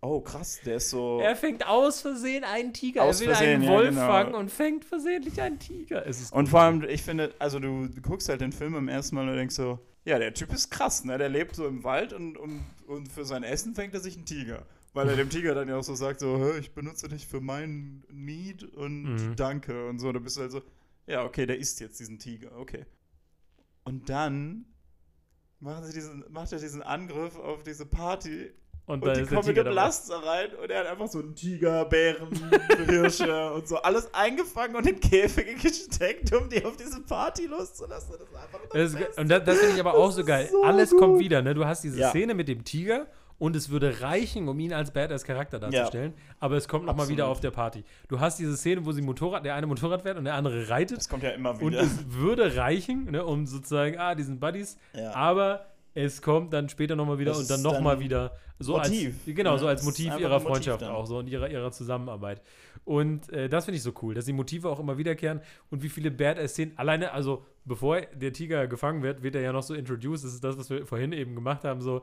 oh krass, der ist so. Er fängt aus Versehen einen Tiger. Aus er will Versehen, einen ja, Wolf genau. fangen und fängt versehentlich einen Tiger. Und vor allem, ich finde, also du, du guckst halt den Film im ersten Mal und denkst so, ja, der Typ ist krass, ne? Der lebt so im Wald und, und, und für sein Essen fängt er sich einen Tiger. Weil er dem Tiger dann ja auch so sagt, so, "Hä, ich benutze dich für meinen Need und Mhm. danke und so. Da bist du halt so, ja, okay, der isst jetzt diesen Tiger, okay. Und dann machen sie diesen, macht er diesen Angriff auf diese Party und, und die kommen mit dem. Laster rein und er hat einfach so einen Tiger, Bären, <laughs> Hirsche und so alles eingefangen und in Käfige gesteckt, um die auf diese Party loszulassen. Das ist einfach Das ist, und das, das finde ich aber auch Das so geil. so Alles gut. kommt wieder, ne? Du hast diese Ja. Szene mit dem Tiger und es würde reichen, um ihn als Badass-Charakter darzustellen. Aber es kommt nochmal wieder auf der Party. Du hast diese Szene, wo sie Motorrad, der eine Motorrad fährt und der andere reitet. Das kommt ja immer Und wieder. es würde reichen, ne, um sozusagen, ah, diesen Buddies. Ja. Aber es kommt dann später nochmal wieder Das und dann nochmal wieder so Motiv, als genau ne? so als Motiv einfach ihrer Motiv Freundschaft dann. auch so und ihrer, ihrer Zusammenarbeit. Und äh, das finde ich so cool, dass die Motive auch immer wiederkehren und wie viele Badass-Szenen. Alleine, also bevor der Tiger gefangen wird, wird er ja noch so introduced. Das ist das, was wir vorhin eben gemacht haben, so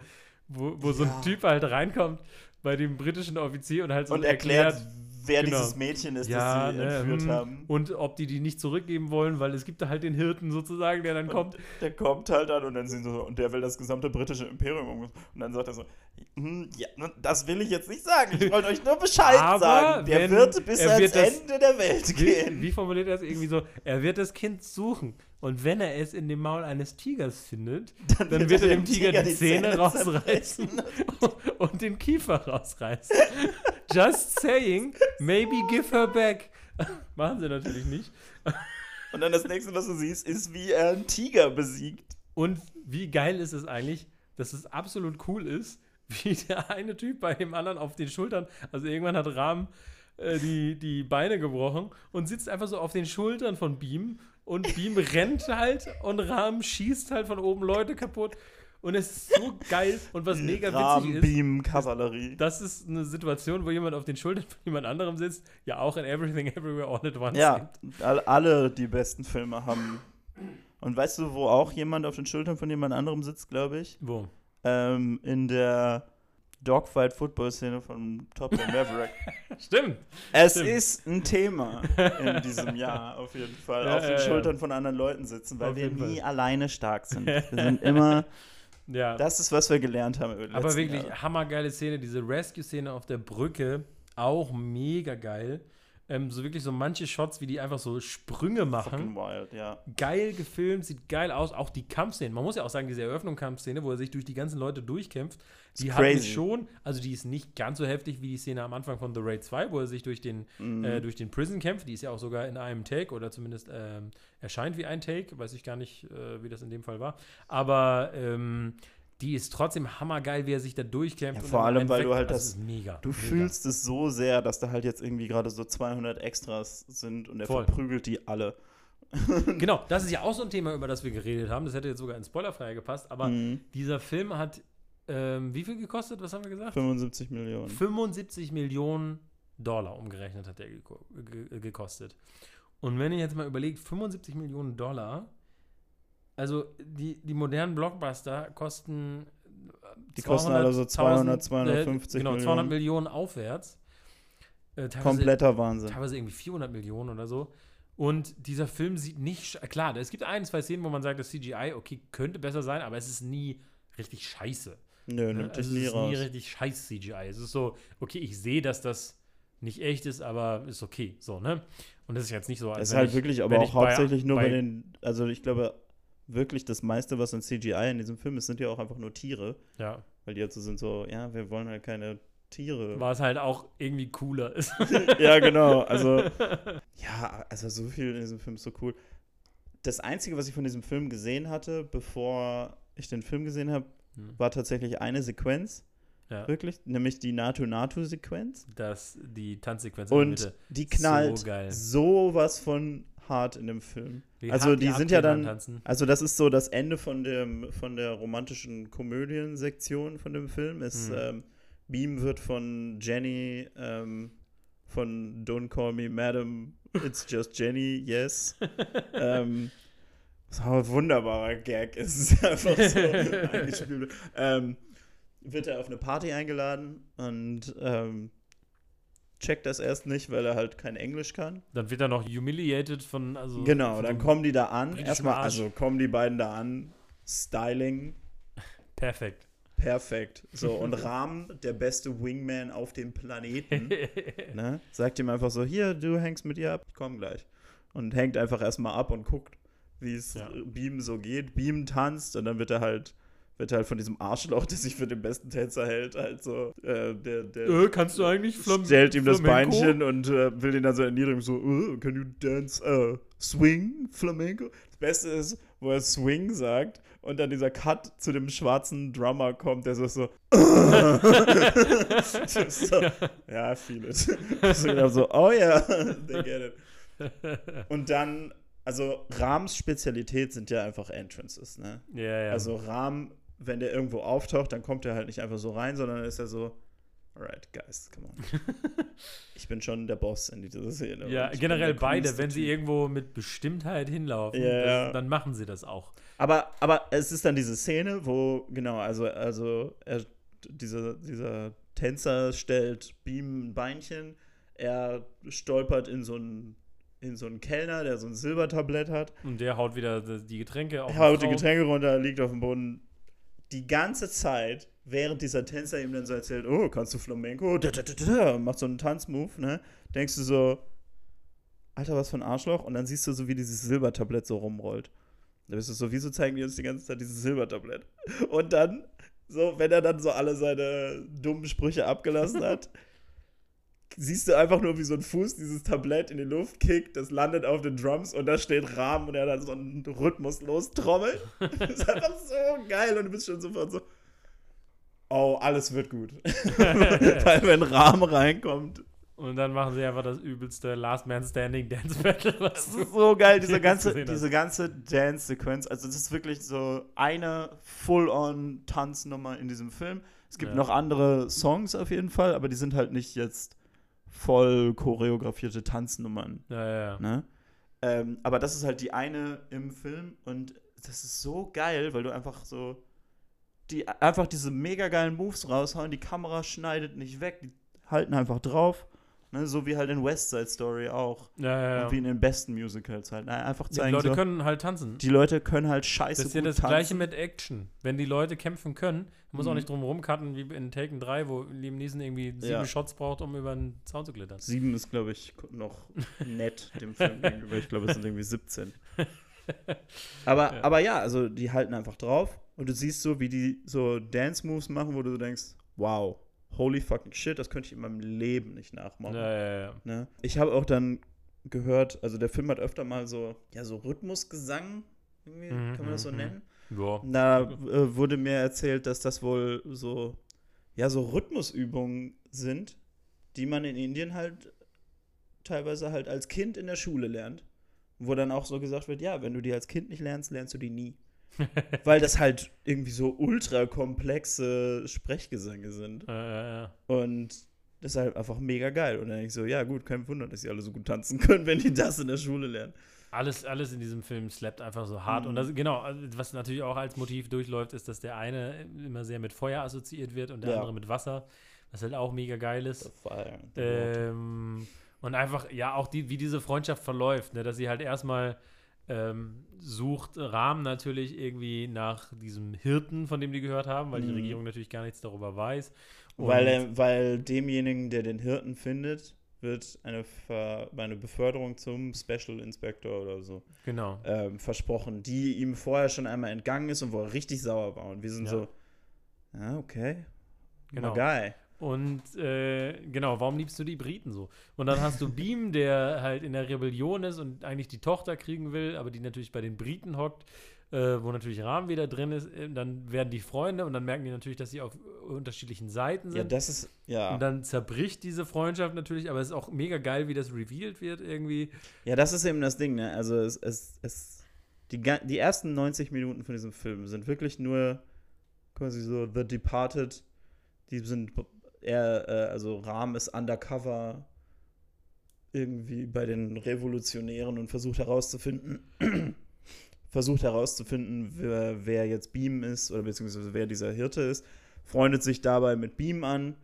wo, wo so ein Ja. Typ halt reinkommt bei dem britischen Offizier und halt so und erklärt, wer genau. dieses Mädchen ist, ja, das sie ne, entführt hm, haben. und ob die die nicht zurückgeben wollen, weil es gibt da halt den Hirten sozusagen, der dann kommt. Und der kommt halt an und dann sind so, und der will das gesamte britische Imperium um. Und dann sagt er so, hm, ja, das will ich jetzt nicht sagen. Ich wollte euch nur Bescheid Aber sagen. Der wird bis ans wird das- Ende der Welt Wie, gehen. wie formuliert er das irgendwie so? Er wird das Kind suchen. Und wenn er es in dem Maul eines Tigers findet, <laughs> dann, wird er dem Tiger, die Zähne, rausreißen <laughs> und den Kiefer rausreißen. <laughs> Just saying, maybe give her back. <laughs> Machen sie natürlich nicht. Und dann das nächste, was du siehst, ist, wie er einen Tiger besiegt. Und wie geil ist es eigentlich, dass es absolut cool ist, wie der eine Typ bei dem anderen auf den Schultern, also irgendwann hat Rahm äh, die, die Beine gebrochen und sitzt einfach so auf den Schultern von Beam und Beam <laughs> rennt halt und Rahm schießt halt von oben Leute kaputt. Und es ist so geil und was mega witzig ist. Kavallerie. Das ist eine Situation, wo jemand auf den Schultern von jemand anderem sitzt, ja auch in Everything Everywhere All at Once. Ja, all, alle die besten Filme haben. Und weißt du, wo auch jemand auf den Schultern von jemand anderem sitzt, glaube ich? Wo? Ähm, in der Dogfight-Football-Szene von Top Gun Maverick. <laughs> Stimmt. es Stimmt. ist ein Thema in diesem Jahr, auf jeden Fall. Ja, auf den ja, ja. Schultern von anderen Leuten sitzen, weil Auf wir nie alleine stark sind. Wir sind <laughs> immer, Ja. das ist, was wir gelernt haben über die Aber wirklich Jahre. hammergeile Szene, diese Rescue-Szene auf der Brücke, auch mega geil. Ähm, so wirklich so manche Shots, wie die einfach so Sprünge machen. Fucking wild, ja. Geil gefilmt, sieht geil aus. Auch die Kampfszene. Man muss ja auch sagen, diese Eröffnung-Kampfszene, wo er sich durch die ganzen Leute durchkämpft, die hat schon, also die ist nicht ganz so heftig wie die Szene am Anfang von The Raid 2, wo er sich durch den, Mhm. äh, durch den Prison kämpft. Die ist ja auch sogar in einem Take oder zumindest ähm, erscheint wie ein Take. Weiß ich gar nicht, äh, wie das in dem Fall war. Aber ähm, die ist trotzdem hammergeil, wie er sich da durchkämpft. Ja, vor allem, weil du halt das das- ist mega. Du mega. fühlst es so sehr, dass da halt jetzt irgendwie gerade so 200 Extras sind und er Voll. verprügelt die alle. <laughs> Genau, das ist ja auch so ein Thema, über das wir geredet haben. Das hätte jetzt sogar in Spoilerfrei gepasst, aber Mhm. dieser Film hat ähm, wie viel gekostet? Was haben wir gesagt? 75 Millionen. 75 Millionen Dollar umgerechnet hat der geko ge gekostet. Und wenn ihr jetzt mal überlegt, 75 Millionen Dollar, also die, die modernen Blockbuster kosten äh, Die kosten alle so 200, 1000, 250 genau, Millionen. 200 Millionen aufwärts. Äh, Kompletter Wahnsinn. teilweise irgendwie 400 Millionen oder so. Und dieser Film sieht nicht, klar, es gibt ein, zwei Szenen, wo man sagt, das CGI, okay, könnte besser sein, aber es ist nie richtig scheiße. Nö, Ne? nimmt dich Also nie es ist raus. nie richtig scheiß CGI. Es ist so, okay, ich sehe, dass das nicht echt ist, aber ist okay. So, ne? Und das ist jetzt nicht so, Es als ist wenn halt ich, wirklich, aber auch ich bei- hauptsächlich nur bei, bei- den, also ich glaube, wirklich das meiste, was an CGI in diesem Film ist, sind ja auch einfach nur Tiere. ja, Weil die jetzt so sind so, ja, wir wollen halt keine Tiere. war es halt auch irgendwie cooler ist. <laughs> ja, genau. Also, ja, also so viel in diesem Film ist so cool. Das Einzige, was ich von diesem Film gesehen hatte, bevor ich den Film gesehen habe, Hm. war tatsächlich eine Sequenz, ja, wirklich, nämlich die Natu-Natu-Sequenz. dass die Tanzsequenz Und die knallt So geil. sowas von hart in dem Film. Wie also hart die sind ja dann, Tanzen. also das ist so das Ende von dem von der romantischen Komödiensektion von dem Film. Es Mhm. ähm, Beam wird von Jenny ähm, von Don't Call Me Madam, It's Just Jenny, yes. <laughs> ähm, so ein wunderbarer Gag. Es ist <laughs> einfach so <laughs> eingespielt. Ähm, wird er auf eine Party eingeladen und ähm, checkt das erst nicht, weil er halt kein Englisch kann. Dann wird er noch humiliated von, also Genau, von dann kommen die da an. Erstmal, Arsch. also kommen die beiden da an. Styling, perfekt. perfekt. So, <laughs> und Rahm, der beste Wingman auf dem Planeten, <laughs> ne, sagt ihm einfach so: Hier, du hängst mit ihr ab, ich komm gleich. Und hängt einfach erstmal ab und guckt, wie es Ja. Beam so geht. Beam tanzt und dann wird er halt. Wird halt von diesem Arschloch, der sich für den besten Tänzer hält, halt so, äh, der, der äh, kannst du eigentlich Flam stellt ihm das Flamenco? Beinchen und äh, will ihn dann so erniedrigen, so, uh, can you dance, uh, swing, Flamenco? Das Beste ist, wo er Swing sagt und dann dieser Cut zu dem schwarzen Drummer kommt, der so, so, <laughs> <laughs> so ja, I feel it. <laughs> So, genau so, oh ja, they get it. Und dann, also Rahms Spezialität sind ja einfach Entrances, ne? Ja, ja. Also Rahm, wenn der irgendwo auftaucht, dann kommt er halt nicht einfach so rein, sondern dann ist er so, alright, guys, come on. <laughs> ich bin schon der Boss in dieser Szene. ja, generell beide, wenn sie irgendwo mit Bestimmtheit hinlaufen, Ja, das, dann machen sie das auch. Aber, aber es ist dann diese Szene, wo, genau, also, also er, dieser, dieser Tänzer stellt Beam ein Beinchen, er stolpert in so einen in so einen Kellner, der so ein Silbertablett hat, Und der haut wieder die Getränke auf er haut die. Getränke runter, liegt auf dem Boden. Die ganze Zeit, während dieser Tänzer ihm dann so erzählt, oh, kannst du Flamenco? Da, da, da, macht so einen Tanzmove, ne? Denkst du so, Alter, was für ein Arschloch? Und dann siehst du so, wie dieses Silbertablett so rumrollt. Da bist du so, wieso zeigen die uns die ganze Zeit dieses Silbertablett? Und dann, so, wenn er dann so alle seine dummen Sprüche abgelassen hat, <laughs> siehst du einfach nur, wie so ein Fuß dieses Tablett in die Luft kickt, das landet auf den Drums und da steht Rahmen und er dann so einen Rhythmus lostrommelt. <laughs> das ist einfach so geil und du bist schon sofort so, oh, alles wird gut. <laughs> Weil wenn Rahmen reinkommt, Und dann machen sie einfach das übelste Last Man Standing Dance Battle. Das ist so geil, diese ganze, diese ganze Dance-Sequenz. Also, das ist wirklich so eine Full-on-Tanznummer in diesem Film. Es gibt Ja. noch andere Songs auf jeden Fall, aber die sind halt nicht jetzt voll choreografierte Tanznummern. Ja, ja, ja. Ne? Ähm, aber das ist halt die eine im Film und das ist so geil, weil du einfach so die einfach diese mega geilen Moves raushauen, die Kamera schneidet nicht weg, die halten einfach drauf. Ne? So wie halt in West Side Story auch. ja, ja, ja. Und wie in den besten Musicals halt. Ne? Einfach Die zeigen, Leute so, können halt tanzen. die Leute können halt scheiße Das ist ja das tanzen. gleiche mit Action. Wenn die Leute kämpfen können, muss auch Mhm. nicht drum rumcutten wie in Taken 3, wo Liam Neeson irgendwie sieben Ja. Shots braucht, um über den Zaun zu klettern. Sieben ist, glaube ich, noch <laughs> nett dem Film gegenüber. Ich glaube, es sind irgendwie 17. <laughs> Aber Ja. ja. aber ja, also die halten einfach drauf und du siehst so, wie die so Dance-Moves machen, wo du denkst, wow, holy fucking shit, das könnte ich in meinem Leben nicht nachmachen. Ja, ja, ja. Ne? Ich habe auch dann gehört, also der Film hat öfter mal so, ja, so Rhythmusgesang, irgendwie, Mhm, kann man das so mhm, nennen. Ja. Da äh, wurde mir erzählt, dass das wohl so, ja, so Rhythmusübungen sind, die man in Indien halt teilweise halt als Kind in der Schule lernt. Wo dann auch so gesagt wird, ja, wenn du die als Kind nicht lernst, lernst du die nie. <laughs> Weil das halt irgendwie so ultra komplexe Sprechgesänge sind. Äh, äh, Und das ist halt einfach mega geil. Und dann denke ich so, ja gut, kein Wunder, dass sie alle so gut tanzen <laughs> können, wenn die das in der Schule lernen. alles, alles in diesem Film slappt einfach so hart. Mhm. Und das, genau, also was natürlich auch als Motiv durchläuft, ist, dass der eine immer sehr mit Feuer assoziiert wird und der Ja. andere mit Wasser. Was halt auch mega geil ist. Ähm, und einfach, ja, auch die, wie diese Freundschaft verläuft, ne, dass sie halt erstmal ähm, sucht Rahm natürlich irgendwie nach diesem Hirten, von dem die gehört haben, weil die Mhm. Regierung natürlich gar nichts darüber weiß. Weil, Und- er, weil demjenigen, der den Hirten findet, wird eine, Ver eine Beförderung zum Special Inspector oder so genau. ähm, versprochen, die ihm vorher schon einmal entgangen ist und wo er richtig sauer war. Und wir sind Ja. so, ja, okay. Genau. Geil. Und äh, genau, warum liebst du die Briten so? Und dann hast du Beam, der halt in der Rebellion ist und eigentlich die Tochter kriegen will, aber die natürlich bei den Briten hockt, äh, wo natürlich Rahm wieder drin ist. Äh, Dann werden die Freunde und dann merken die natürlich, dass sie auf unterschiedlichen Seiten Ja, sind. das ist, ja. und dann zerbricht diese Freundschaft natürlich, aber es ist auch mega geil, wie das revealed wird irgendwie. Ja, das ist eben das Ding, ne? Also es, es, es die, die ersten 90 Minuten von diesem Film sind wirklich nur quasi so The Departed. Die sind eher, äh, also Rahm ist undercover irgendwie bei den Revolutionären und versucht herauszufinden, <clears throat> versucht herauszufinden, wer, wer jetzt Beam ist oder beziehungsweise wer dieser Hirte ist, freundet sich dabei mit Beam an,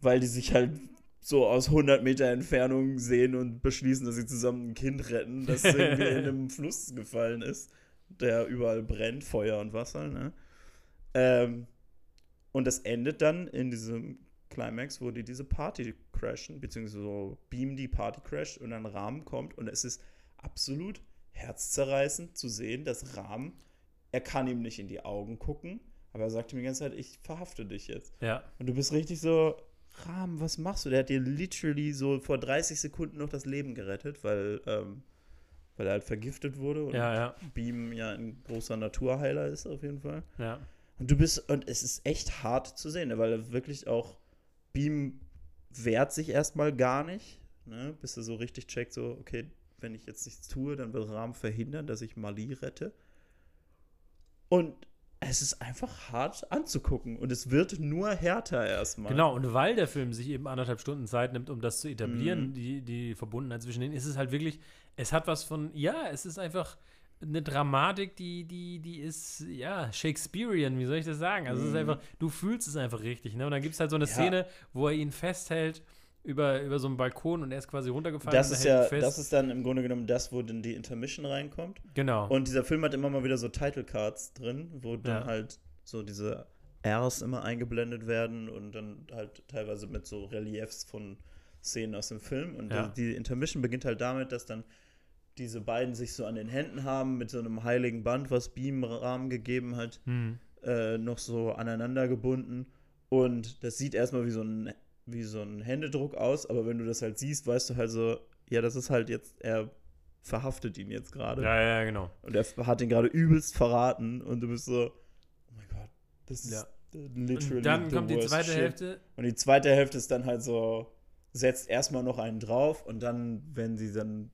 weil die sich halt so aus 100 Meter Entfernung sehen und beschließen, dass sie zusammen ein Kind retten, das irgendwie in einem <laughs> Fluss gefallen ist, der überall brennt, Feuer und Wasser. Ne? Ähm, und das endet dann in diesem Climax, wo die diese Party crashen, beziehungsweise so Beam die Party crasht und dann Rahmen kommt und es ist absolut herzzerreißend zu sehen, dass Rahmen, er kann ihm nicht in die Augen gucken, aber er sagt ihm die ganze Zeit, ich verhafte dich jetzt. Ja. Und du bist richtig so, Rahmen, was machst du? Der hat dir literally so vor 30 Sekunden noch das Leben gerettet, weil, ähm, weil er halt vergiftet wurde und Ja, ja, Beam ja ein großer Naturheiler ist auf jeden Fall. ja. Und du bist, und es ist echt hart zu sehen, ne, weil er wirklich auch, Beam wehrt sich erstmal gar nicht, ne, bis er so richtig checkt, so, okay, wenn ich jetzt nichts tue, dann will Rahm verhindern, dass ich Mali rette. Und es ist einfach hart anzugucken und es wird nur härter erstmal. Genau, und weil der Film sich eben anderthalb Stunden Zeit nimmt, um das zu etablieren, Mhm. die, die Verbundenheit zwischen denen, ist es halt wirklich, es hat was von, ja, es ist einfach eine Dramatik, die, die, die ist, ja, Shakespearean, wie soll ich das sagen? Also es ist Mhm. einfach, du fühlst es einfach richtig, ne? Und dann gibt es halt so eine Ja. Szene, wo er ihn festhält über, über so einen Balkon und er ist quasi runtergefallen. Das ist ja, das ist dann im Grunde genommen das, wo dann die Intermission reinkommt. genau. Und dieser Film hat immer mal wieder so Title Cards drin, wo dann Ja. halt so diese Rs immer eingeblendet werden und dann halt teilweise mit so Reliefs von Szenen aus dem Film. Und Ja. die, die Intermission beginnt halt damit, dass dann diese beiden sich so an den Händen haben mit so einem heiligen Band, was Beam Rahmen gegeben hat, hm. äh, noch so aneinander gebunden. Und das sieht erstmal wie so ein wie so ein Händedruck aus, aber wenn du das halt siehst, weißt du halt so, ja, das ist halt jetzt, er verhaftet ihn jetzt gerade. Ja, ja, genau. Und er hat ihn gerade übelst verraten und du bist so, oh mein Gott, das ist Ja. literally Und dann the kommt die zweite shit. Hälfte. Und die zweite Hälfte ist dann halt so, setzt erstmal noch einen drauf und dann, wenn sie dann,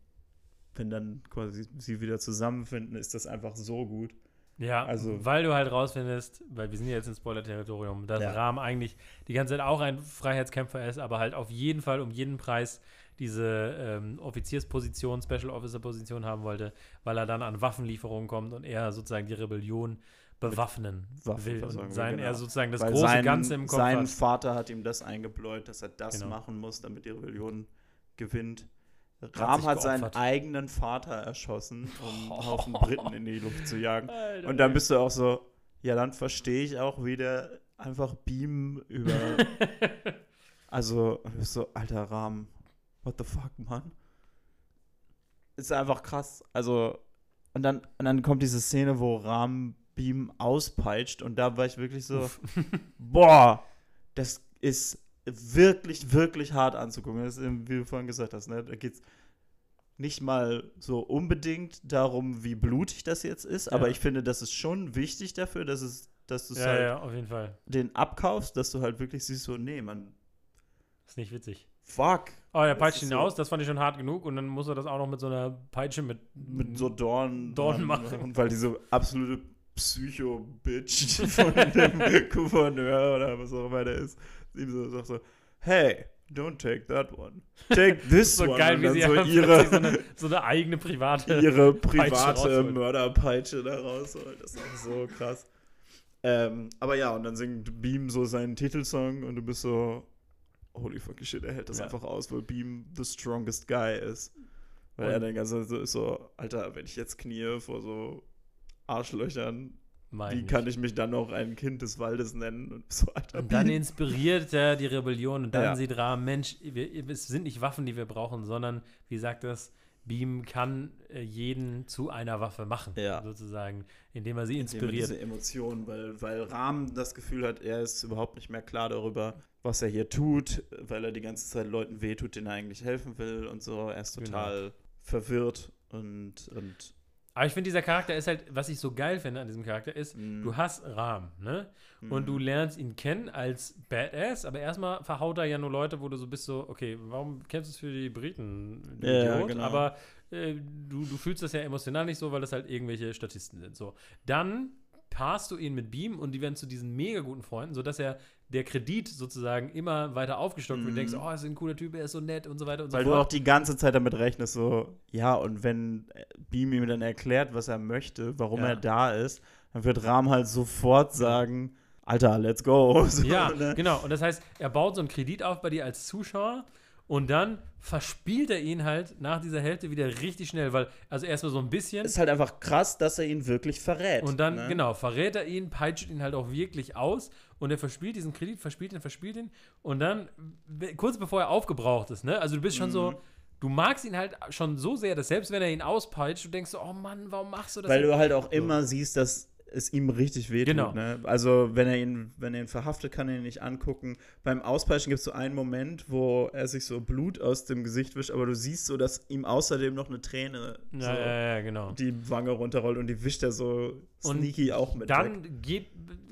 wenn dann quasi sie wieder zusammenfinden, ist das einfach so gut. Ja, Also- weil du halt rausfindest, weil wir sind ja jetzt im Spoiler-Territorium, dass Ja. Rahm eigentlich die ganze Zeit auch ein Freiheitskämpfer ist, aber halt auf jeden Fall um jeden Preis diese ähm, Offiziersposition, Special Officer-Position haben wollte, weil er dann an Waffenlieferungen kommt und er sozusagen die Rebellion bewaffnen Waffen will und sein, genau. er sozusagen das Weil große sein, Ganze im Kopf sein hat. Vater hat ihm das eingebläut, dass er das Genau. machen muss, damit die Rebellion gewinnt. Hat Rahm sich hat seinen eigenen Vater erschossen, um <laughs> einen Haufen Briten in die Luft zu jagen. Alter, Und dann bist du auch so, ja, dann verstehe ich auch, wie der einfach Beam über. <laughs> also, du bist so, alter Rahm, what the fuck, Mann? Ist einfach krass. Also, und dann, und dann kommt diese Szene, wo Rahm Beam auspeitscht und da war ich wirklich so, <laughs> boah, das ist wirklich, wirklich hart anzugucken. Das ist, wie du vorhin gesagt hast, ne? Da geht's nicht mal so unbedingt darum, wie blutig das jetzt ist, aber Ja. ich finde, das ist schon wichtig dafür, dass es, dass du es Ja, halt ja, auf jeden Fall. den abkaufst, dass du halt wirklich siehst, so, nee, man, Ist nicht witzig. fuck. Oh, er peitscht ihn so- aus, das fand ich schon hart genug. Und dann muss er das auch noch mit so einer Peitsche mit. Mit so Dorn, Dorn machen. <laughs> Weil diese absolute Psycho-Bitch von dem <laughs> Gouverneur oder was auch immer der ist, ihm so sagt so, hey, don't take that one. Take <laughs> this So one. geil, wie sie so ihre, so, eine, so eine eigene private. <laughs> ihre private. Mörderpeitsche da rausholt. Das ist auch so krass. Ähm, aber ja, und dann singt Beam so seinen Titelsong und du bist so, holy fucking shit, er hält das Ja. einfach aus, weil Beam the strongest guy ist. Weil Und- er dann ganz so ist so, Alter, wenn ich jetzt knie vor so Arschlöchern, Mein wie kann ich mich dann noch ein Kind des Waldes nennen? Und so, Alter, Und dann inspiriert er die Rebellion und dann Ja. sieht Ra, Mensch, wir, es sind nicht Waffen, die wir brauchen, sondern, wie sagt das, Beam kann äh, jeden zu einer Waffe machen, Ja. sozusagen, indem er sie er inspiriert. Diese Emotionen, weil, weil Rahm das Gefühl hat, er ist überhaupt nicht mehr klar darüber, was er hier tut, weil er die ganze Zeit Leuten wehtut, denen er eigentlich helfen will und so. Er ist Genau. total verwirrt und, und Aber ich finde, dieser Charakter ist halt, was ich so geil finde an diesem Charakter ist, Mm. du hast Ram, ne? Und Mhm. du lernst ihn kennen als Badass, aber erstmal verhaut er ja nur Leute, wo du so bist so, okay, warum kennst du es für die Briten? Ja, Idiot? genau. Aber äh, du, du fühlst das ja emotional nicht so, weil das halt irgendwelche Statisten sind. So. Dann paarst du ihn mit Beam und die werden zu diesen mega guten Freunden, sodass er der Kredit sozusagen immer weiter aufgestockt wird. Du denkst, oh, ist ein cooler Typ, er ist so nett und so weiter und Mhm. weil so du auch fort. die ganze Zeit damit rechnest, so, ja, und wenn Beam ihm dann erklärt, was er möchte, warum Ja. er da ist, dann wird Rahm halt sofort sagen, Alter, let's go. <laughs> So, Ja, ne? genau. Und das heißt, er baut so einen Kredit auf bei dir als Zuschauer und dann verspielt er ihn halt nach dieser Hälfte wieder richtig schnell, weil, also erstmal so ein bisschen Ist halt einfach krass, dass er ihn wirklich verrät. und dann, ne? genau, verrät er ihn, peitscht ihn halt auch wirklich aus und er verspielt diesen Kredit, verspielt ihn, verspielt ihn und dann, kurz bevor er aufgebraucht ist, ne, also du bist schon Mhm. so, du magst ihn halt schon so sehr, dass selbst wenn er ihn auspeitscht, du denkst so, oh Mann, warum machst du das? Weil du halt auch immer siehst, dass es ihm richtig wehtut. Genau. Ne? Also, wenn er, ihn, wenn er ihn verhaftet, kann er ihn nicht angucken. Beim Auspeitschen gibt es so einen Moment, wo er sich so Blut aus dem Gesicht wischt, aber du siehst so, dass ihm außerdem noch eine Träne ja, so ja, ja, genau. die Wange runterrollt und die wischt er so Und sneaky auch mit. Dann geht,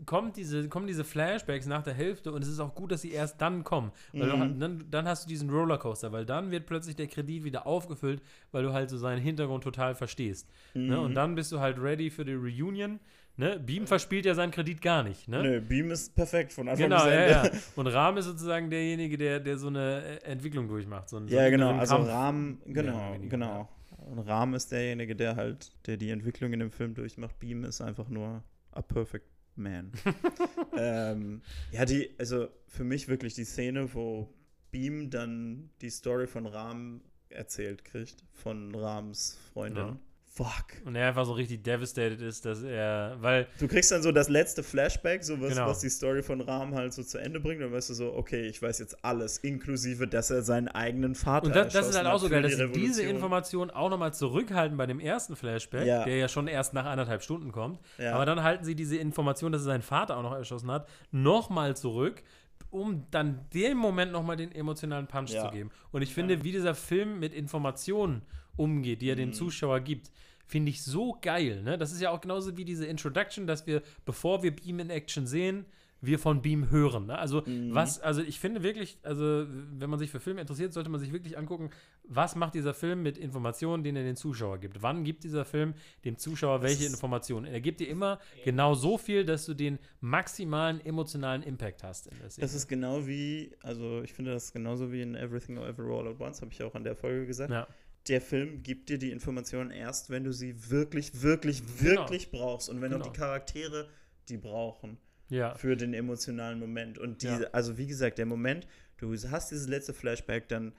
kommt diese, kommen diese Flashbacks nach der Hälfte und es ist auch gut, dass sie erst dann kommen. Weil du, Mhm. dann, dann hast du diesen Rollercoaster, weil dann wird plötzlich der Kredit wieder aufgefüllt, weil du halt so seinen Hintergrund total verstehst. Ne? Mhm. Und dann bist du halt ready für die Reunion. Ne? Beam verspielt ja seinen Kredit gar nicht. Ne? Nö, Beam ist perfekt von Anfang Genau, bis ja, Ende. ja. <laughs> Und Rahm ist sozusagen derjenige, der, der so eine Entwicklung durchmacht. So so Ja, einen genau. Also. Rahm, genau, genau. Und Rahm ist derjenige, der halt, der die Entwicklung in dem Film durchmacht. Beam ist einfach nur a perfect man. <laughs> ähm, ja, die, also für mich wirklich die Szene, wo Beam dann die Story von Rahm erzählt kriegt, von Rahms Freundin. Ja. Fuck. Und er einfach so richtig devastated ist, dass er, weil Du kriegst dann so das letzte Flashback, so was, Genau. was die Story von Rahm halt so zu Ende bringt. Dann weißt du so, okay, ich weiß jetzt alles, inklusive, dass er seinen eigenen Vater Und das, das ist halt auch so geil, dass sie diese. Information auch nochmal zurückhalten bei dem ersten Flashback, Ja. der ja schon erst nach anderthalb Stunden kommt. Ja. Aber dann halten sie diese Information, dass er seinen Vater auch noch erschossen hat, nochmal zurück, um dann dem Moment nochmal den emotionalen Punch Ja. zu geben. Und ich finde, wie dieser Film mit Informationen umgeht, die er Mhm. dem Zuschauer gibt, finde ich so geil. Ne? Das ist ja auch genauso wie diese Introduction, dass wir, bevor wir Beam in Action sehen, wir von Beam hören. Ne? Also, Mhm. was, also ich finde wirklich, also wenn man sich für Filme interessiert, sollte man sich wirklich angucken, was macht dieser Film mit Informationen, den er den Zuschauer gibt. Wann gibt dieser Film dem Zuschauer welche Informationen? Er gibt dir immer genau so viel, dass du den maximalen emotionalen Impact hast in der Szene. Das ist genau wie, also ich finde das genauso wie in Everything Everywhere All at Once, habe ich auch an der Folge gesagt. ja. Der Film gibt dir die Informationen erst, wenn du sie wirklich, wirklich, Genau. wirklich brauchst und wenn auch Genau. die Charaktere die brauchen ja. für den emotionalen Moment. Und die, Ja. also wie gesagt, der Moment, du hast dieses letzte Flashback, dann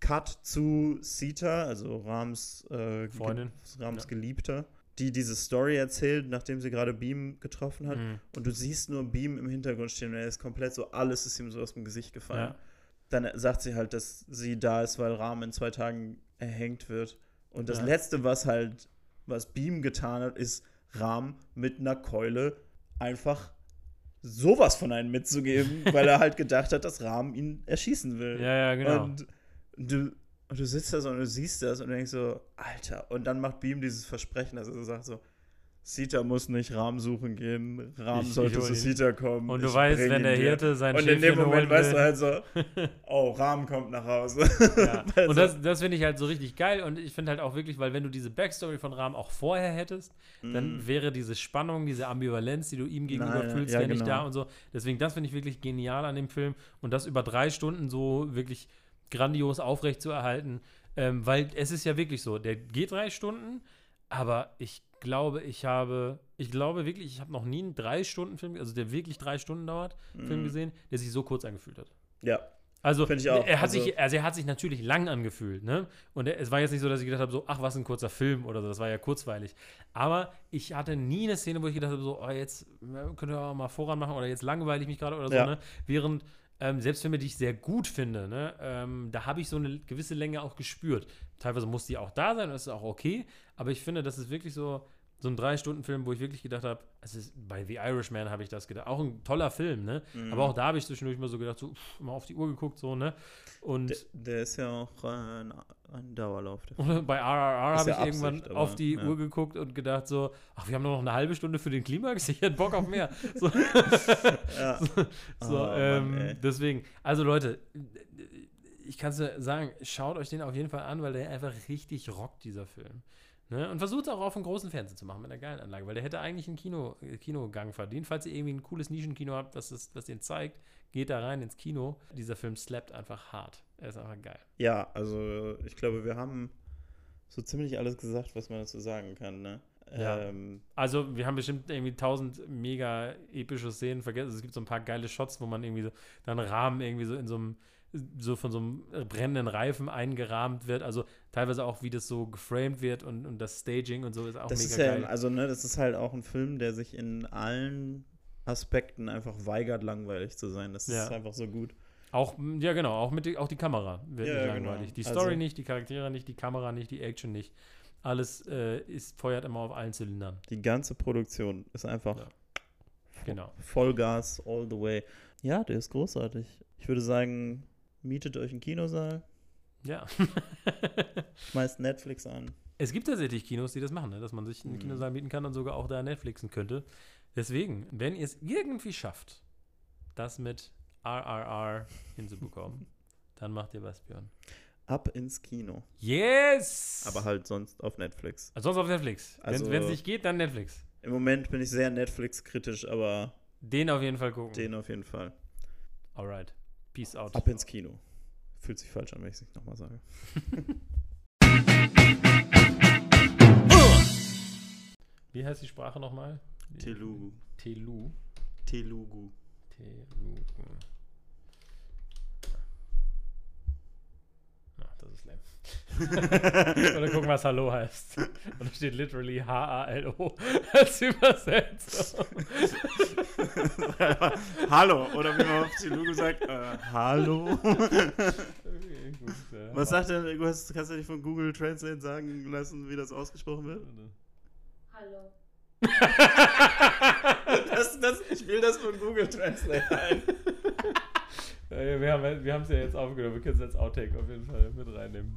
Cut zu Sita, also Rams, äh, Freundin. Ge Rams Ja. Geliebter, die diese Story erzählt, nachdem sie gerade Beam getroffen hat. Mhm. Und du siehst nur Beam im Hintergrund stehen und er ist komplett so, alles ist ihm so aus dem Gesicht gefallen. Dann sagt sie halt, dass sie da ist, weil Rahm in zwei Tagen erhängt wird. Und das Ja. Letzte, was halt, was Beam getan hat, ist Rahm mit einer Keule einfach sowas von einem mitzugeben, <laughs> weil er halt gedacht hat, dass Rahm ihn erschießen will. Ja, ja, genau. Und du, Und du sitzt da so und du siehst das und denkst so, Alter. Und dann macht Beam dieses Versprechen, dass er so sagt so, Sita muss nicht Rahmen suchen gehen, Rahmen Ich- sollte ich zu. Sita kommen. Und du weißt, wenn der. Hirte sein Und in dem Schäfchen Moment weißt du halt so, <laughs> oh, Rahmen kommt nach Hause. Ja. <laughs> Also- Und das, das finde ich halt so richtig geil und ich finde halt auch wirklich, weil wenn du diese Backstory von Rahm auch vorher hättest, dann Mhm. wäre diese Spannung, diese Ambivalenz, die du ihm gegenüber Nein, fühlst, ja, ja, nicht genau. da und so. Deswegen, das finde ich wirklich genial an dem Film und das über drei Stunden so wirklich grandios aufrecht zu erhalten, ähm, weil es ist ja wirklich so, der geht drei Stunden, aber ich glaube, ich habe, ich glaube wirklich, ich habe noch nie einen drei Stunden Film, also der wirklich drei Stunden dauert, Film Mhm. gesehen, der sich so kurz angefühlt hat. Ja, Also. Er, hat Also- sich, also er hat sich natürlich lang angefühlt, ne? Und er, es war jetzt nicht so, dass ich gedacht habe, so, ach, was ein kurzer Film oder so, das war ja kurzweilig. Aber ich hatte nie eine Szene, wo ich gedacht habe, so, oh, jetzt äh, könnt ihr auch mal voran machen oder jetzt langweile ich mich gerade oder so, Ja. ne? Während ähm, selbst Filme, die ich sehr gut finde, ne, ähm, da habe ich so eine gewisse Länge auch gespürt. Teilweise muss die auch da sein, das ist auch okay, aber ich finde, das ist wirklich so, so ein Drei-Stunden-Film, wo ich wirklich gedacht habe, es ist, bei The Irishman habe ich das gedacht, auch ein toller Film, ne? Mhm. Aber auch da habe ich zwischendurch mal so gedacht, so, pff, mal auf die Uhr geguckt, so, ne? Und der, der ist ja auch äh, ein, ein Dauerlauf. <laughs> Bei RRR habe ja ich irgendwann Absicht, aber, auf die ja. Uhr geguckt und gedacht so, ach, wir haben nur noch eine halbe Stunde für den Klimax, ich hätte Bock auf mehr. <laughs> So, ja. <laughs> so Oh, Mann, ähm, ey. deswegen, also Leute, ich kann es nur sagen, schaut euch den auf jeden Fall an, weil der einfach richtig rockt, dieser Film. Ne? Und versucht es auch auf einem großen Fernseher zu machen mit einer geilen Anlage, weil der hätte eigentlich einen Kino, äh, Kinogang verdient. Falls ihr irgendwie ein cooles Nischenkino habt, das, das, das den zeigt, geht da rein ins Kino. Dieser Film slappt einfach hart. Er ist einfach geil. ja, also ich glaube, wir haben so ziemlich alles gesagt, was man dazu sagen kann. Ne? Ja. Ähm, Also, wir haben bestimmt irgendwie tausend mega epische Szenen vergessen. Es gibt so ein paar geile Shots, wo man irgendwie so dann Rahmen irgendwie so in so einem, so von so einem brennenden Reifen eingerahmt wird. Also teilweise auch, wie das so geframed wird und, und das Staging und so ist auch das mega ist ja, geil. also ne, das ist halt auch ein Film, der sich in allen Aspekten einfach weigert, langweilig zu sein. Das Ja. ist einfach so gut. Auch, ja genau, auch mit die, auch die Kamera wird Ja, nicht ja, langweilig. genau. Die Story Also- nicht, die Charaktere nicht, die Kamera nicht, die Action nicht. Alles äh, ist, feuert immer auf allen Zylindern. Die ganze Produktion ist einfach Ja. Genau. Vollgas all the way. Ja, der ist großartig. Ich würde sagen, mietet euch einen Kinosaal, Ja. <laughs> schmeißt Netflix an. Es gibt tatsächlich Kinos, die das machen, ne? dass man sich einen Mhm. Kinosaal mieten kann und sogar auch da Netflixen könnte. Deswegen, wenn ihr es irgendwie schafft, das mit RRR hinzubekommen, <laughs> dann macht ihr was, Björn. Ab ins Kino. Yes! Aber halt sonst auf Netflix. Also sonst auf Netflix. Also- wenn es nicht geht, dann Netflix. Im Moment bin ich sehr Netflix-kritisch, aber Den auf jeden Fall gucken. den auf jeden Fall. Alright. Peace out. Ab ins Kino. Fühlt sich falsch an, wenn ich es nicht nochmal sage. <laughs> Wie heißt die Sprache nochmal? Telugu. Telu. Telugu. Telugu. Ach, das ist lame. Oder gucken, was Hallo heißt. Und da steht literally H-A-L-O als Übersetzung. <laughs> hallo, oder wie man auf Telugu sagt, äh, hallo. Okay, gut, ja. Was sagt denn, du hast, kannst du nicht von Google Translate sagen lassen, wie das ausgesprochen wird? Hallo. <laughs> Das, das, ich will das von Google Translate ein. Ja, wir haben wir haben es ja jetzt aufgenommen. Wir können es als Outtake auf jeden Fall mit reinnehmen.